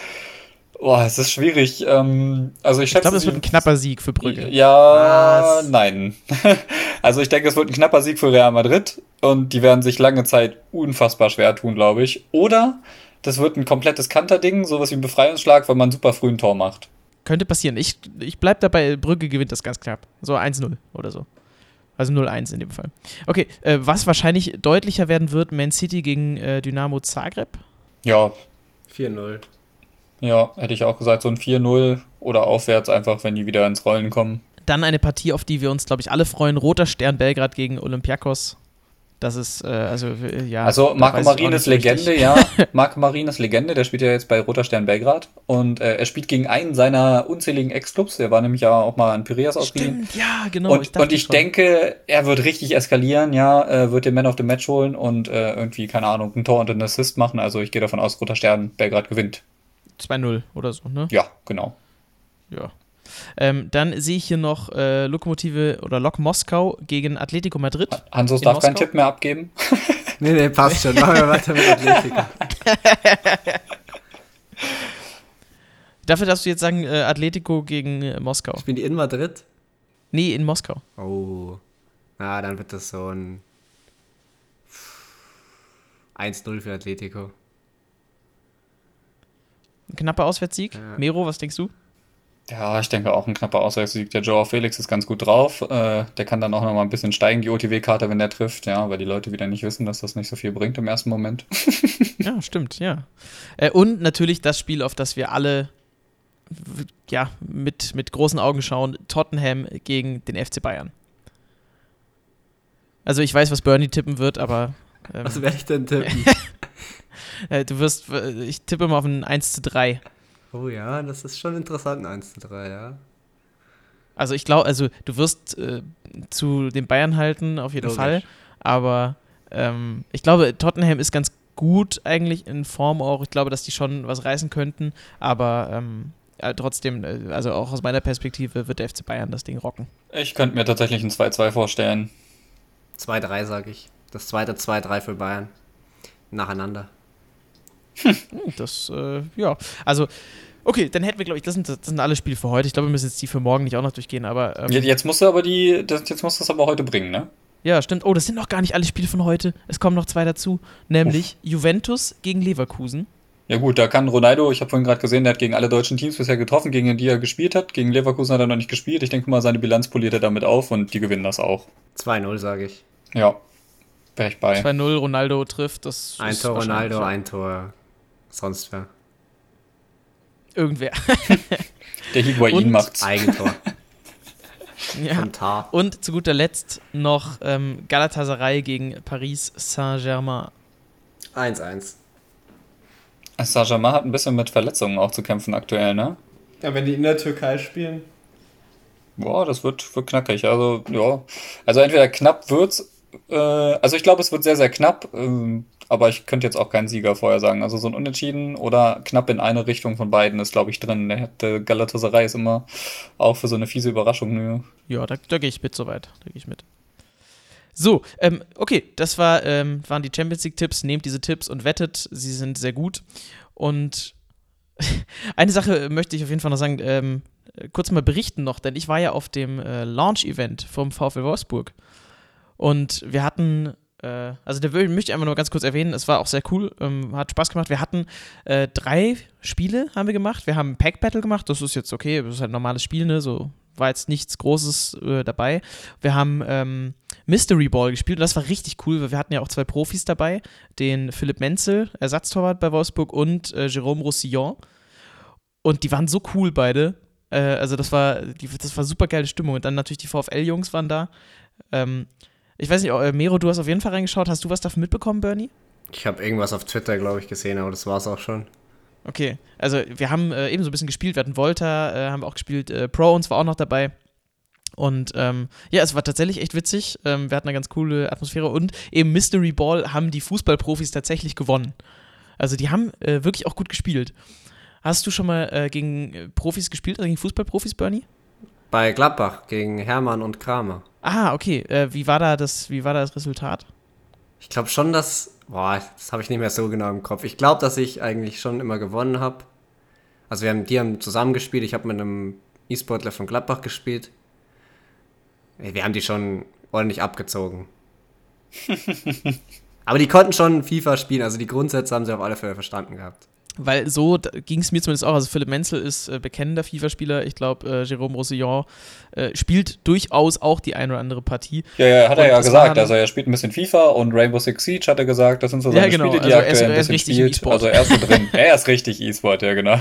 Boah, es ist schwierig. Ähm, also ich Ich schätze, glaube, es wird ein knapper Sieg für Brügge. Ja, Was? nein. Also ich denke, es wird ein knapper Sieg für Real Madrid und die werden sich lange Zeit unfassbar schwer tun, glaube ich. Oder das wird ein komplettes Kanterding, sowas wie ein Befreiungsschlag, weil man super früh ein Tor macht. Könnte passieren. Ich, ich bleib dabei, Brügge gewinnt das ganz knapp. So 1-0 oder so. Also 0-1 in dem Fall. Okay, äh, was wahrscheinlich deutlicher werden wird, Man City gegen äh, Dynamo Zagreb. Ja, 4-0. Ja, hätte ich auch gesagt, so ein 4-0 oder aufwärts einfach, wenn die wieder ins Rollen kommen. Dann eine Partie, auf die wir uns, glaube ich, alle freuen. Roter Stern Belgrad gegen Olympiakos. Das ist, äh, also, äh, ja. Also Marco ich Marin ist so richtig. Legende, ja. Marco Marin ist Legende, der spielt ja jetzt bei Roter Stern Belgrad und äh, er spielt gegen einen seiner unzähligen Ex-Clubs. Der war nämlich ja auch mal an Piraeus ausgeliehen. Ja, genau. und, dachte und ich denke, er wird richtig eskalieren, ja, äh, wird den Man of the Match holen und äh, irgendwie, keine Ahnung, ein Tor und einen Assist machen. Also ich gehe davon aus, Roter Stern Belgrad gewinnt. 2-0 oder so, ne? Ja, genau. Ja. Ähm, dann sehe ich hier noch äh, Lokomotive oder Lok Moskau gegen Atletico Madrid. Hansos darf keinen Moskau? Tipp mehr abgeben. Nee, nee, passt schon. Machen wir weiter mit Atletico. Dafür darfst du jetzt sagen, äh, Atletico gegen äh, Moskau. Spielen die in Madrid? Nee, in Moskau. Oh. Na, dann wird das so ein 1-0 für Atletico. Ein knapper Auswärtssieg. Ja. Mero, was denkst du? Ja, ich denke auch ein knapper Auswärtssieg. Der Joao Felix ist ganz gut drauf. Äh, der kann dann auch noch mal ein bisschen steigen, die OTW-Karte, wenn der trifft. Ja, weil die Leute wieder nicht wissen, dass das nicht so viel bringt im ersten Moment. Ja, stimmt, ja. Äh, und natürlich das Spiel, auf das wir alle ja, mit, mit großen Augen schauen: Tottenham gegen den FC Bayern. Also, ich weiß, was Bernie tippen wird, aber ähm, Was werde ich denn tippen? äh, du wirst, ich tippe mal auf ein 1 zu 3. oh ja, das ist schon interessant, 1-3, ja. Also, ich glaube, also du wirst äh, zu den Bayern halten, auf jeden Logisch. Fall. Aber ähm, ich glaube, Tottenham ist ganz gut eigentlich in Form auch. Ich glaube, dass die schon was reißen könnten. Aber ähm, äh, trotzdem, äh, also auch aus meiner Perspektive, wird der FC Bayern das Ding rocken. Ich könnte mir tatsächlich ein 2-2 vorstellen. 2-3 sage ich. Das zweite 2-3 für Bayern. Nacheinander. Hm, Das, äh, ja. Also, okay, dann hätten wir, glaube ich, das sind, das sind alle Spiele für heute. Ich glaube, wir müssen jetzt die für morgen nicht auch noch durchgehen. Aber ähm, Je- Jetzt musst du aber die, das, jetzt musst du es aber heute bringen, ne? ja, stimmt. Oh, das sind noch gar nicht alle Spiele von heute. Es kommen noch zwei dazu. Nämlich Juventus gegen Leverkusen. Ja gut, da kann Ronaldo, ich habe vorhin gerade gesehen, der hat gegen alle deutschen Teams bisher getroffen, gegen die er gespielt hat. Gegen Leverkusen hat er noch nicht gespielt. Ich denke mal, seine Bilanz poliert er damit auf und die gewinnen das auch. 2-0 sage ich. Ja, wäre ich bei. 2-0, Ronaldo trifft. Das Ein ist Tor Ronaldo, ein Tor sonst wer. Irgendwer. Der Higuain Und- macht's. Eigentor. ja. Und zu guter Letzt noch ähm, Galatasaray gegen Paris Saint-Germain. 1-1. Saint-Germain hat ein bisschen mit Verletzungen auch zu kämpfen aktuell, ne? Ja, wenn die in der Türkei spielen. Boah, das wird, wird knackig. Also, ja. Also entweder knapp wird's, äh, also ich glaube, es wird sehr, sehr knapp, ähm, aber ich könnte jetzt auch keinen Sieger vorher sagen. Also so ein Unentschieden oder knapp in eine Richtung von beiden ist, glaube ich, drin. Der, der Galatasaray ist immer auch für so eine fiese Überraschung. Ne? Ja, da, da gehe ich mit soweit. Da gehe ich mit. So, ähm, okay, das war, ähm, waren die Champions League-Tipps. Nehmt diese Tipps und wettet, sie sind sehr gut. Und eine Sache möchte ich auf jeden Fall noch sagen, ähm, kurz mal berichten noch, denn ich war ja auf dem äh, Launch-Event vom VfL Wolfsburg. Und wir hatten, äh, also da möchte ich einfach nur ganz kurz erwähnen, es war auch sehr cool, ähm, hat Spaß gemacht. Wir hatten äh, drei Spiele, haben wir gemacht. Wir haben Pack Battle gemacht, das ist jetzt okay, das ist halt ein normales Spiel, ne, so war jetzt nichts Großes äh, dabei. Wir haben ähm, Mystery Ball gespielt und das war richtig cool, weil wir hatten ja auch zwei Profis dabei, den Philipp Menzel, Ersatztorwart bei Wolfsburg und äh, Jérôme Roussillon. Und die waren so cool beide. Äh, also das war, die, das war super geile Stimmung. Und dann natürlich die VfL-Jungs waren da. Ähm, ich weiß nicht, äh, Mero, du hast auf jeden Fall reingeschaut. Hast du was davon mitbekommen, Bernie? Ich habe irgendwas auf Twitter, glaube ich, gesehen, aber das war es auch schon. Okay, also wir haben äh, eben so ein bisschen gespielt. Wir hatten Volta, äh, haben wir auch gespielt. Äh, Pro uns war auch noch dabei. Und ähm, ja, es war tatsächlich echt witzig. Ähm, wir hatten eine ganz coole Atmosphäre und eben Mystery Ball haben die Fußballprofis tatsächlich gewonnen. Also die haben äh, wirklich auch gut gespielt. Hast du schon mal äh, gegen Profis gespielt, also gegen Fußballprofis, Bernie? Bei Gladbach gegen Hermann und Kramer. Ah, okay. Äh, wie, war da das, wie war da das Resultat? Ich glaube schon, dass. Boah, das habe ich nicht mehr so genau im Kopf. Ich glaube, dass ich eigentlich schon immer gewonnen habe. Also wir haben, die haben zusammen gespielt. Ich habe mit einem E-Sportler von Gladbach gespielt. Wir haben die schon ordentlich abgezogen. Aber die konnten schon FIFA spielen, also die Grundsätze haben sie auf alle Fälle verstanden gehabt. Weil so ging es mir zumindest auch. Also Philipp Menzel ist äh, bekennender FIFA-Spieler. Ich glaube, äh, Jérôme Roussillon äh, spielt durchaus auch die eine oder andere Partie. Ja, ja, hat und er ja gesagt. Also er spielt ein bisschen FIFA und Rainbow Six Siege hat er gesagt. Das sind so seine ja, genau. Spiele, die also er aktuell er ist, ein bisschen spielt. Also er ist so drin. er ist richtig E-Sport, ja genau.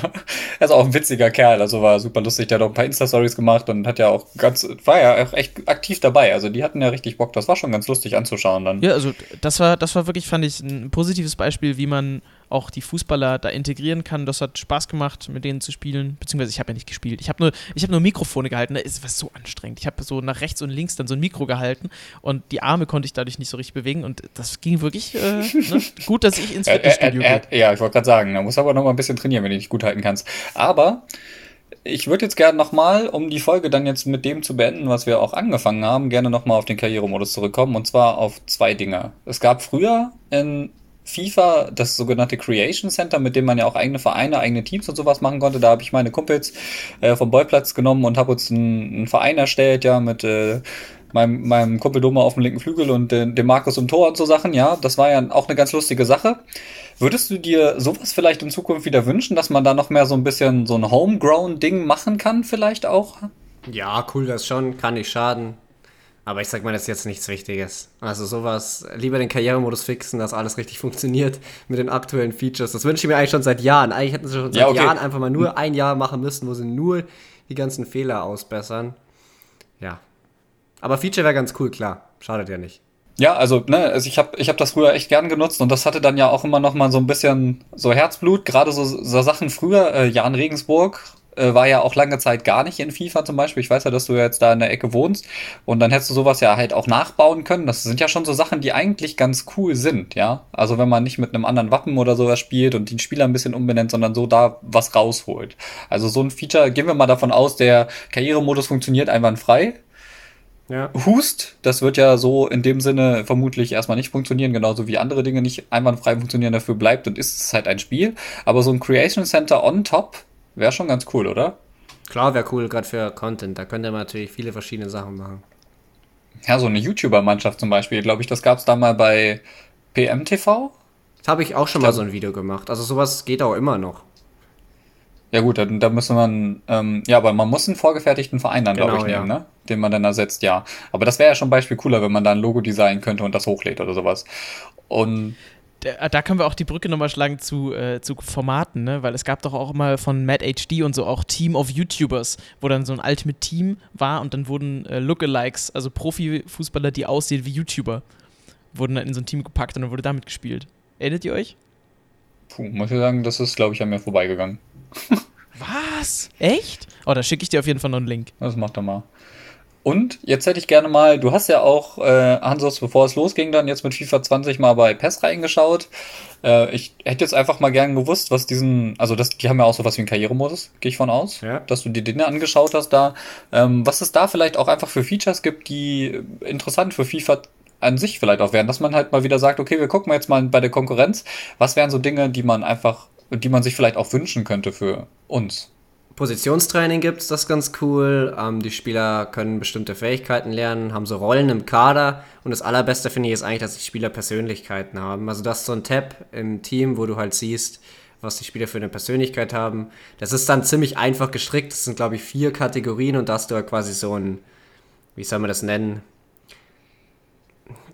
Er ist auch ein witziger Kerl. Also war super lustig. Der hat auch ein paar Insta-Stories gemacht und hat ja auch ganz, war ja auch echt aktiv dabei. Also die hatten ja richtig Bock. Das war schon ganz lustig anzuschauen dann. Ja, also das war, das war wirklich, fand ich, ein positives Beispiel, wie man auch die Fußballer da integrieren kann. Das hat Spaß gemacht, mit denen zu spielen. Beziehungsweise ich habe ja nicht gespielt. Ich habe nur, hab nur Mikrofone gehalten. Es war so anstrengend. Ich habe so nach rechts und links dann so ein Mikro gehalten und die Arme konnte ich dadurch nicht so richtig bewegen. Und das ging wirklich äh, ne? gut, dass ich ins Fitnessstudio gehe. Ja, ich wollte gerade sagen, da muss aber noch mal ein bisschen trainieren, wenn du dich gut halten kannst. Aber ich würde jetzt gerne nochmal, um die Folge dann jetzt mit dem zu beenden, was wir auch angefangen haben, gerne nochmal auf den Karrieremodus zurückkommen. Und zwar auf zwei Dinge. Es gab früher in FIFA, das sogenannte Creation Center, mit dem man ja auch eigene Vereine, eigene Teams und sowas machen konnte. Da habe ich meine Kumpels äh, vom Boyplatz genommen und habe uns einen, einen, Verein erstellt, ja, mit äh, meinem, meinem Kumpel Doma auf dem linken Flügel und äh, dem Markus im Tor und so Sachen, ja. Das war ja auch eine ganz lustige Sache. Würdest du dir sowas vielleicht in Zukunft wieder wünschen, dass man da noch mehr so ein bisschen so ein Homegrown-Ding machen kann, vielleicht auch? Ja, cool, das schon, kann nicht schaden. Aber ich sag mal, das ist jetzt nichts Wichtiges. Also sowas, lieber den Karrieremodus fixen, dass alles richtig funktioniert mit den aktuellen Features. Das wünsche ich mir eigentlich schon seit Jahren. Eigentlich hätten sie schon seit ja, okay. Jahren einfach mal nur ein Jahr machen müssen, wo sie nur die ganzen Fehler ausbessern. Ja. Aber Feature wäre ganz cool, klar. Schadet ja nicht. Ja, also, ne, also ich habe ich hab das früher echt gern genutzt und das hatte dann ja auch immer noch mal so ein bisschen so Herzblut, gerade so, so Sachen früher, äh, Jan Regensburg, äh, war ja auch lange Zeit gar nicht in FIFA zum Beispiel. Ich weiß ja, dass du jetzt da in der Ecke wohnst und dann hättest du sowas ja halt auch nachbauen können. Das sind ja schon so Sachen, die eigentlich ganz cool sind, ja. Also wenn man nicht mit einem anderen Wappen oder sowas spielt und den Spieler ein bisschen umbenennt, sondern so da was rausholt. Also so ein Feature, gehen wir mal davon aus, der Karrieremodus funktioniert einwandfrei. Ja. Hust, das wird ja so in dem Sinne vermutlich erstmal nicht funktionieren, genauso wie andere Dinge nicht einwandfrei funktionieren, dafür bleibt und ist es halt ein Spiel. Aber so ein Creation Center on top Wäre schon ganz cool, oder? Klar, wäre cool, gerade für Content. Da könnte man natürlich viele verschiedene Sachen machen. Ja, so eine YouTuber-Mannschaft zum Beispiel, glaube ich, das gab es da mal bei PMTV. Das habe ich auch schon ich mal so ein Video gemacht. Also sowas geht auch immer noch. Ja gut, da, da müsste man, ähm, ja, aber man muss einen vorgefertigten Verein dann, genau, glaube ich, nehmen, ja. ne? Den man dann ersetzt, ja. Aber das wäre ja schon ein Beispiel cooler, wenn man da ein Logo designen könnte und das hochlädt oder sowas. Und da, da können wir auch die Brücke nochmal schlagen zu, äh, zu Formaten, ne? weil es gab doch auch immer von Mad HD und so auch Team of YouTubers, wo dann so ein Ultimate Team war und dann wurden äh, Lookalikes, also Profifußballer, die aussehen wie YouTuber, wurden dann in so ein Team gepackt und dann wurde damit gespielt. Erinnert ihr euch? Puh, muss ich sagen, das ist, glaube ich, an mir vorbeigegangen. Was? Was? Echt? Oh, da schicke ich dir auf jeden Fall noch einen Link. Das macht er mal. Und jetzt hätte ich gerne mal, du hast ja auch, äh, Hansos, bevor es losging, dann jetzt mit FIFA 20 mal bei PES reingeschaut. Äh, ich hätte jetzt einfach mal gern gewusst, was diesen, also das, die haben ja auch sowas wie einen Karrieremodus, gehe ich von aus, Ja. dass du dir den angeschaut hast da. Ähm, was es da vielleicht auch einfach für Features gibt, die interessant für FIFA an sich vielleicht auch wären, dass man halt mal wieder sagt, okay, wir gucken jetzt mal bei der Konkurrenz, was wären so Dinge, die man einfach, die man sich vielleicht auch wünschen könnte für uns. Positionstraining gibt's, das ist ganz cool. Ähm, die Spieler können bestimmte Fähigkeiten lernen, haben so Rollen im Kader. Und das Allerbeste finde ich ist eigentlich, dass die Spieler Persönlichkeiten haben. Also das ist so ein Tab im Team, wo du halt siehst, was die Spieler für eine Persönlichkeit haben. Das ist dann ziemlich einfach gestrickt. Das sind, glaube ich, vier Kategorien und da hast du halt quasi so ein, wie soll man das nennen?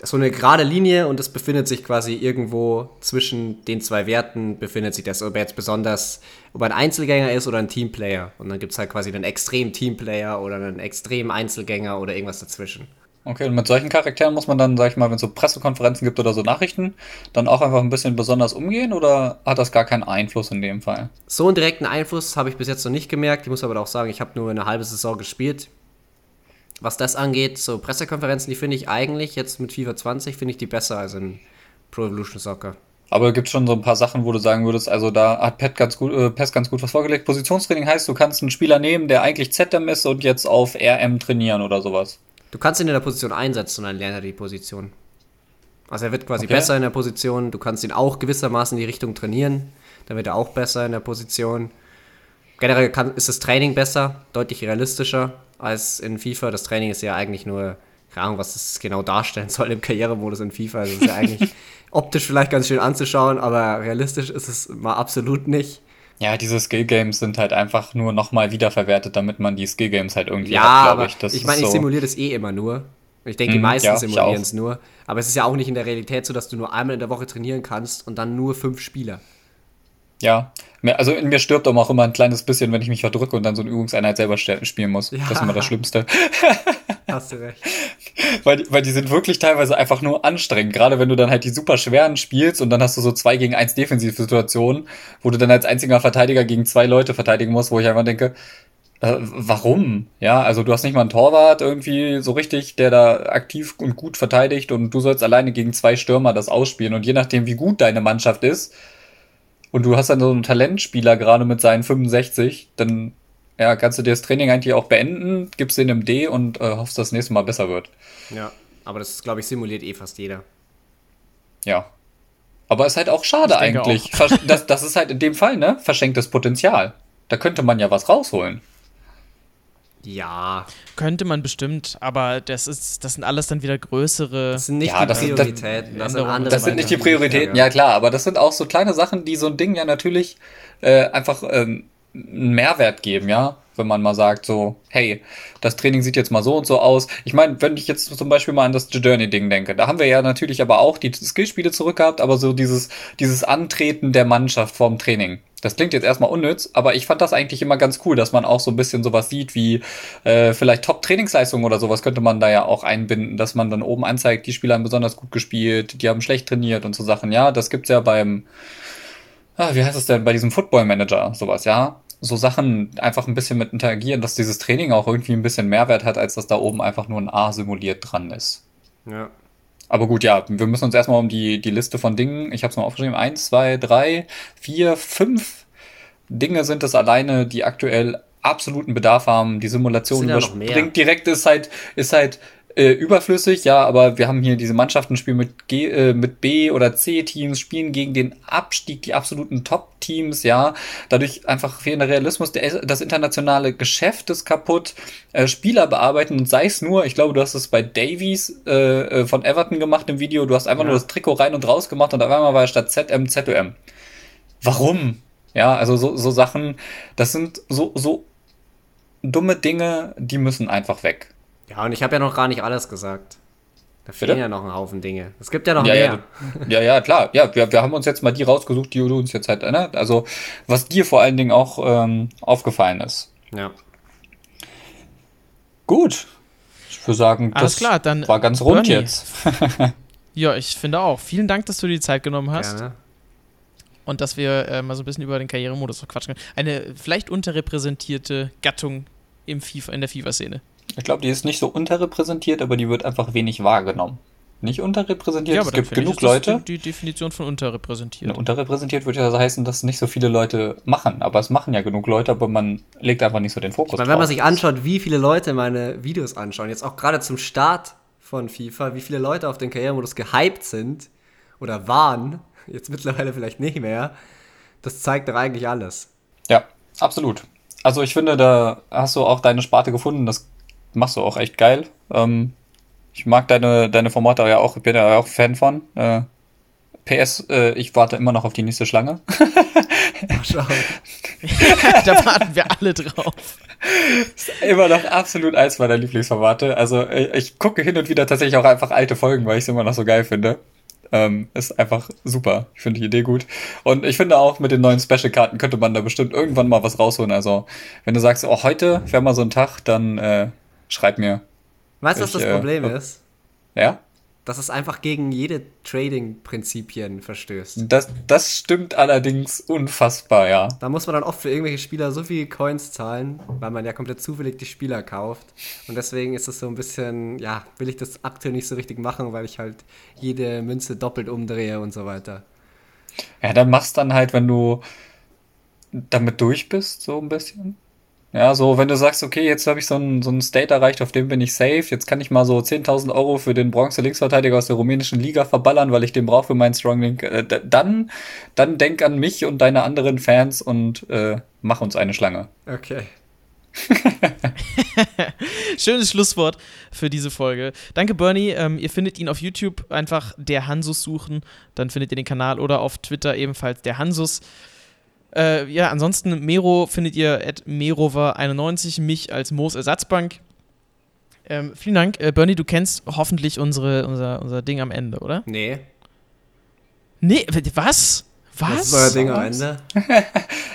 So eine gerade Linie und es befindet sich quasi irgendwo zwischen den zwei Werten befindet sich das, ob er jetzt besonders, ob er ein Einzelgänger ist oder ein Teamplayer. Und dann gibt es halt quasi einen extrem Teamplayer oder einen extrem Einzelgänger oder irgendwas dazwischen. Okay, und mit solchen Charakteren muss man dann, sag ich mal, wenn es so Pressekonferenzen gibt oder so Nachrichten, dann auch einfach ein bisschen besonders umgehen oder hat das gar keinen Einfluss in dem Fall? So einen direkten Einfluss habe ich bis jetzt noch nicht gemerkt. Ich muss aber auch sagen, ich habe nur eine halbe Saison gespielt. Was das angeht, so Pressekonferenzen, die finde ich eigentlich jetzt mit FIFA 20 finde ich die besser als in Pro Evolution Soccer. Aber gibt es schon so ein paar Sachen, wo du sagen würdest, also da hat Pet ganz gut, äh, PES ganz gut was vorgelegt. Positionstraining heißt, du kannst einen Spieler nehmen, der eigentlich ZM ist und jetzt auf RM trainieren oder sowas. Du kannst ihn in der Position einsetzen und dann lernt er die Position. Also er wird quasi Okay. besser in der Position. Du kannst ihn auch gewissermaßen in die Richtung trainieren. Dann wird er auch besser in der Position. Generell kann, ist das Training besser, deutlich realistischer als in FIFA. Das Training ist ja eigentlich nur, keine Ahnung, was das genau darstellen soll im Karrieremodus in FIFA. Also es ist ja eigentlich optisch vielleicht ganz schön anzuschauen, aber realistisch ist es mal absolut nicht. Ja, diese Skill Games sind halt einfach nur nochmal wiederverwertet, damit man die Skill Games halt irgendwie Ja, hat, aber ich. Das ich meine, ich so- simuliere das eh immer nur. Ich denke, die Mhm, meisten ja, simulieren es nur. Aber es ist ja auch nicht in der Realität so, dass du nur einmal in der Woche trainieren kannst und dann nur fünf Spieler. Ja, also in mir stirbt auch immer ein kleines bisschen, wenn ich mich verdrücke und dann so eine Übungseinheit selber spielen muss. Ja. Das ist immer das Schlimmste. Hast du recht. Weil, die- weil die sind wirklich teilweise einfach nur anstrengend. Gerade wenn du dann halt die super schweren spielst und dann hast du so zwei gegen eins Defensivsituationen, wo du dann als einziger Verteidiger gegen zwei Leute verteidigen musst, wo ich einfach denke, äh, warum? Ja, also du hast nicht mal einen Torwart irgendwie so richtig, der da aktiv und gut verteidigt und du sollst alleine gegen zwei Stürmer das ausspielen und je nachdem, wie gut deine Mannschaft ist und du hast dann so einen Talentspieler gerade mit seinen 65, dann ja, kannst du dir das Training eigentlich auch beenden, gibst den im D und äh, hoffst, dass das nächste Mal besser wird. Ja, aber das, glaube ich, simuliert eh fast jeder. Ja. Aber ist halt auch schade Ich eigentlich. Versch- Das, das ist halt in dem Fall, ne? Verschenktes Potenzial. Da könnte man ja was rausholen. Ja, Könnte man bestimmt, aber das ist, das sind alles dann wieder größere. das sind nicht Ja, die das sind- Prioritäten. Das, sind Das sind nicht die. Prioritäten, ja klar, aber das sind auch so kleine Sachen, die so ein Ding ja natürlich äh, einfach ähm, einen Mehrwert geben, ja. Wenn man mal sagt, so, hey, das Training sieht jetzt mal so und so aus. Ich meine, wenn ich jetzt zum Beispiel mal an das Journey-Ding denke, da haben wir ja natürlich aber auch die Skillspiele zurückgehabt, aber so dieses, dieses Antreten der Mannschaft vorm Training. Das klingt jetzt erstmal unnütz, aber ich fand das eigentlich immer ganz cool, dass man auch so ein bisschen sowas sieht wie äh, vielleicht Top-Trainingsleistungen oder sowas könnte man da ja auch einbinden, dass man dann oben anzeigt, die Spieler haben besonders gut gespielt, die haben schlecht trainiert und so Sachen. Ja, das gibt's ja beim, ah, wie heißt es denn, bei diesem Football Manager, sowas, ja. So Sachen einfach ein bisschen mit interagieren, dass dieses Training auch irgendwie ein bisschen Mehrwert hat, als dass da oben einfach nur ein A simuliert dran ist. Ja. Aber gut, ja, wir müssen uns erstmal um die, die Liste von Dingen, ich habe es mal aufgeschrieben, eins, zwei, drei, vier, fünf Dinge sind es alleine, die aktuell absoluten Bedarf haben. Die Simulation Sind ja überspringt direkt, ist halt, ist halt äh, überflüssig, ja, aber wir haben hier diese Mannschaften spielen mit, G, äh, mit B- oder C-Teams, spielen gegen den Abstieg, die absoluten Top-Teams, ja. Dadurch einfach fehlender Realismus, der, das internationale Geschäft ist kaputt, äh, Spieler bearbeiten und sei es nur, ich glaube, du hast es bei Davies äh, äh, von Everton gemacht im Video, du hast einfach Ja. nur das Trikot rein und raus gemacht und auf einmal war es statt ZM ZOM. Warum? Ja, also so, so Sachen, das sind so, so dumme Dinge, die müssen einfach weg. Ja, und ich habe ja noch gar nicht alles gesagt. Da fehlen Bitte? ja noch ein Haufen Dinge. Es gibt ja noch Ja, mehr. ja, ja, ja, klar. Ja, wir, wir haben uns jetzt mal die rausgesucht, die du uns jetzt halt, ne? Also, was dir vor allen Dingen auch ähm, aufgefallen ist. Ja. Gut. Ich würde sagen, Alles das klar, dann war ganz rund Bernie. jetzt. Ja, ich finde auch. Vielen Dank, dass du dir die Zeit genommen hast. Gerne. und dass wir äh, mal so ein bisschen über den Karrieremodus quatschen können. Eine vielleicht unterrepräsentierte Gattung im FIFA, in der FIFA-Szene. Ich glaube, die ist nicht so unterrepräsentiert, aber die wird einfach wenig wahrgenommen. Nicht unterrepräsentiert, Ja, es gibt ich, genug das Leute. Die, Definition von unterrepräsentiert. Unterrepräsentiert würde ja heißen, dass nicht so viele Leute machen. Aber es machen ja genug Leute, aber man legt einfach nicht so den Fokus Ich meine, wenn man sich anschaut, wie viele Leute meine Videos anschauen, jetzt auch gerade zum Start von FIFA, wie viele Leute auf den Karrieremodus gehypt sind oder waren, jetzt mittlerweile vielleicht nicht mehr, das zeigt doch eigentlich alles. Ja, absolut. Also ich finde, da hast du auch deine Sparte gefunden. Das machst du auch echt geil. Ähm, ich mag deine, deine Formate ja auch. Ich bin ja auch Fan von. Äh, PS, äh, ich warte immer noch auf die nächste Schlange. Mal schauen. da warten wir alle drauf. immer noch absolut eins meiner Lieblingsformate. Also äh, ich gucke hin und wieder tatsächlich auch einfach alte Folgen, weil ich es immer noch so geil finde. Ähm, ist einfach super. Ich finde die Idee gut. Und ich finde auch mit den neuen Special-Karten könnte man da bestimmt irgendwann mal was rausholen. Also wenn du sagst, oh, heute wäre mal so ein Tag, dann äh, schreib mir. Weißt du, was das äh, Problem äh, ist? Ja? Dass es einfach gegen jede Trading-Prinzipien verstößt. Das, das stimmt allerdings unfassbar, ja. Da muss man dann oft für irgendwelche Spieler so viele Coins zahlen, weil man ja komplett zufällig die Spieler kauft. Und deswegen ist es so ein bisschen, ja, will ich das aktuell nicht so richtig machen, weil ich halt jede Münze doppelt umdrehe und so weiter. Ja, dann machst dann halt, wenn du damit durch bist, so ein bisschen. Ja, so, wenn du sagst, okay, jetzt habe ich so einen so einen State erreicht, auf dem bin ich safe, jetzt kann ich mal so 10.000 Euro für den Bronze-Linksverteidiger aus der rumänischen Liga verballern, weil ich den brauche für meinen Strong Link, äh, dann, dann denk an mich und deine anderen Fans und äh, mach uns eine Schlange. Okay. Schönes Schlusswort für diese Folge. Danke, Bernie. Ähm, ihr findet ihn auf YouTube einfach der Hansus suchen. Dann findet ihr den Kanal oder auf Twitter ebenfalls der Hansus. Äh, ja, ansonsten Mero findet ihr at Merover91, mich als Moos Ersatzbank. Ähm, vielen Dank. Äh, Bernie, du kennst hoffentlich unsere, unser, unser Ding am Ende, oder? Nee. Nee, was? Was? Das ist euer Ding am Ende.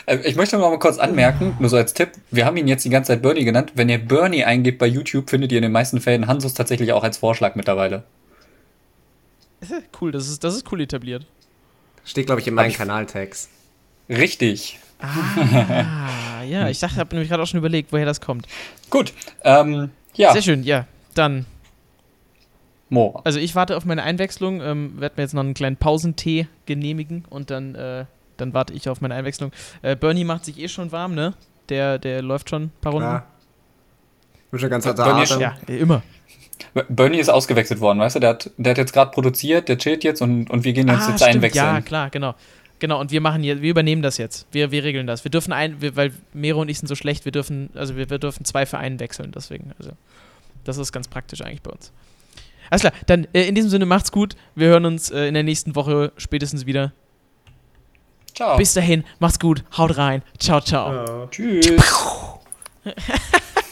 Äh, ich möchte noch mal kurz anmerken, nur so als Tipp, wir haben ihn jetzt die ganze Zeit Bernie genannt. Wenn ihr Bernie eingebt bei YouTube, findet ihr in den meisten Fällen Hansus tatsächlich auch als Vorschlag mittlerweile. Cool, das ist, das ist cool etabliert. Steht, glaube ich, in meinen Kanaltags. Richtig. Ah, ja, ich dachte, habe nämlich gerade auch schon überlegt, woher das kommt. Gut. Ähm, ja, Sehr schön, ja. Dann Mo. Also ich warte auf meine Einwechslung, ähm, werde mir jetzt noch einen kleinen Pausentee genehmigen und dann, äh, dann warte ich auf meine Einwechslung. Äh, Bernie macht sich eh schon warm, ne? Der, der läuft schon ein paar Runden. Ja. Ich bin schon ganz Bei mir Atem. Ja, äh, immer. Bernie ist ausgewechselt worden, weißt du? Der hat, der hat jetzt gerade produziert, der chillt jetzt und, und wir gehen jetzt, jetzt Ah, stimmt, einwechseln. ja, klar, genau. Genau, und wir machen jetzt, wir übernehmen das jetzt. Wir, wir regeln das. Wir dürfen ein, wir, weil Mero und ich sind so schlecht, wir dürfen, also wir, wir dürfen zwei für einen wechseln, deswegen. Also, das ist ganz praktisch eigentlich bei uns. Alles klar, dann äh, in diesem Sinne macht's gut. Wir hören uns äh, in der nächsten Woche spätestens wieder. Ciao. Bis dahin, macht's gut, haut rein. Ciao, ciao. Ja. Tschüss.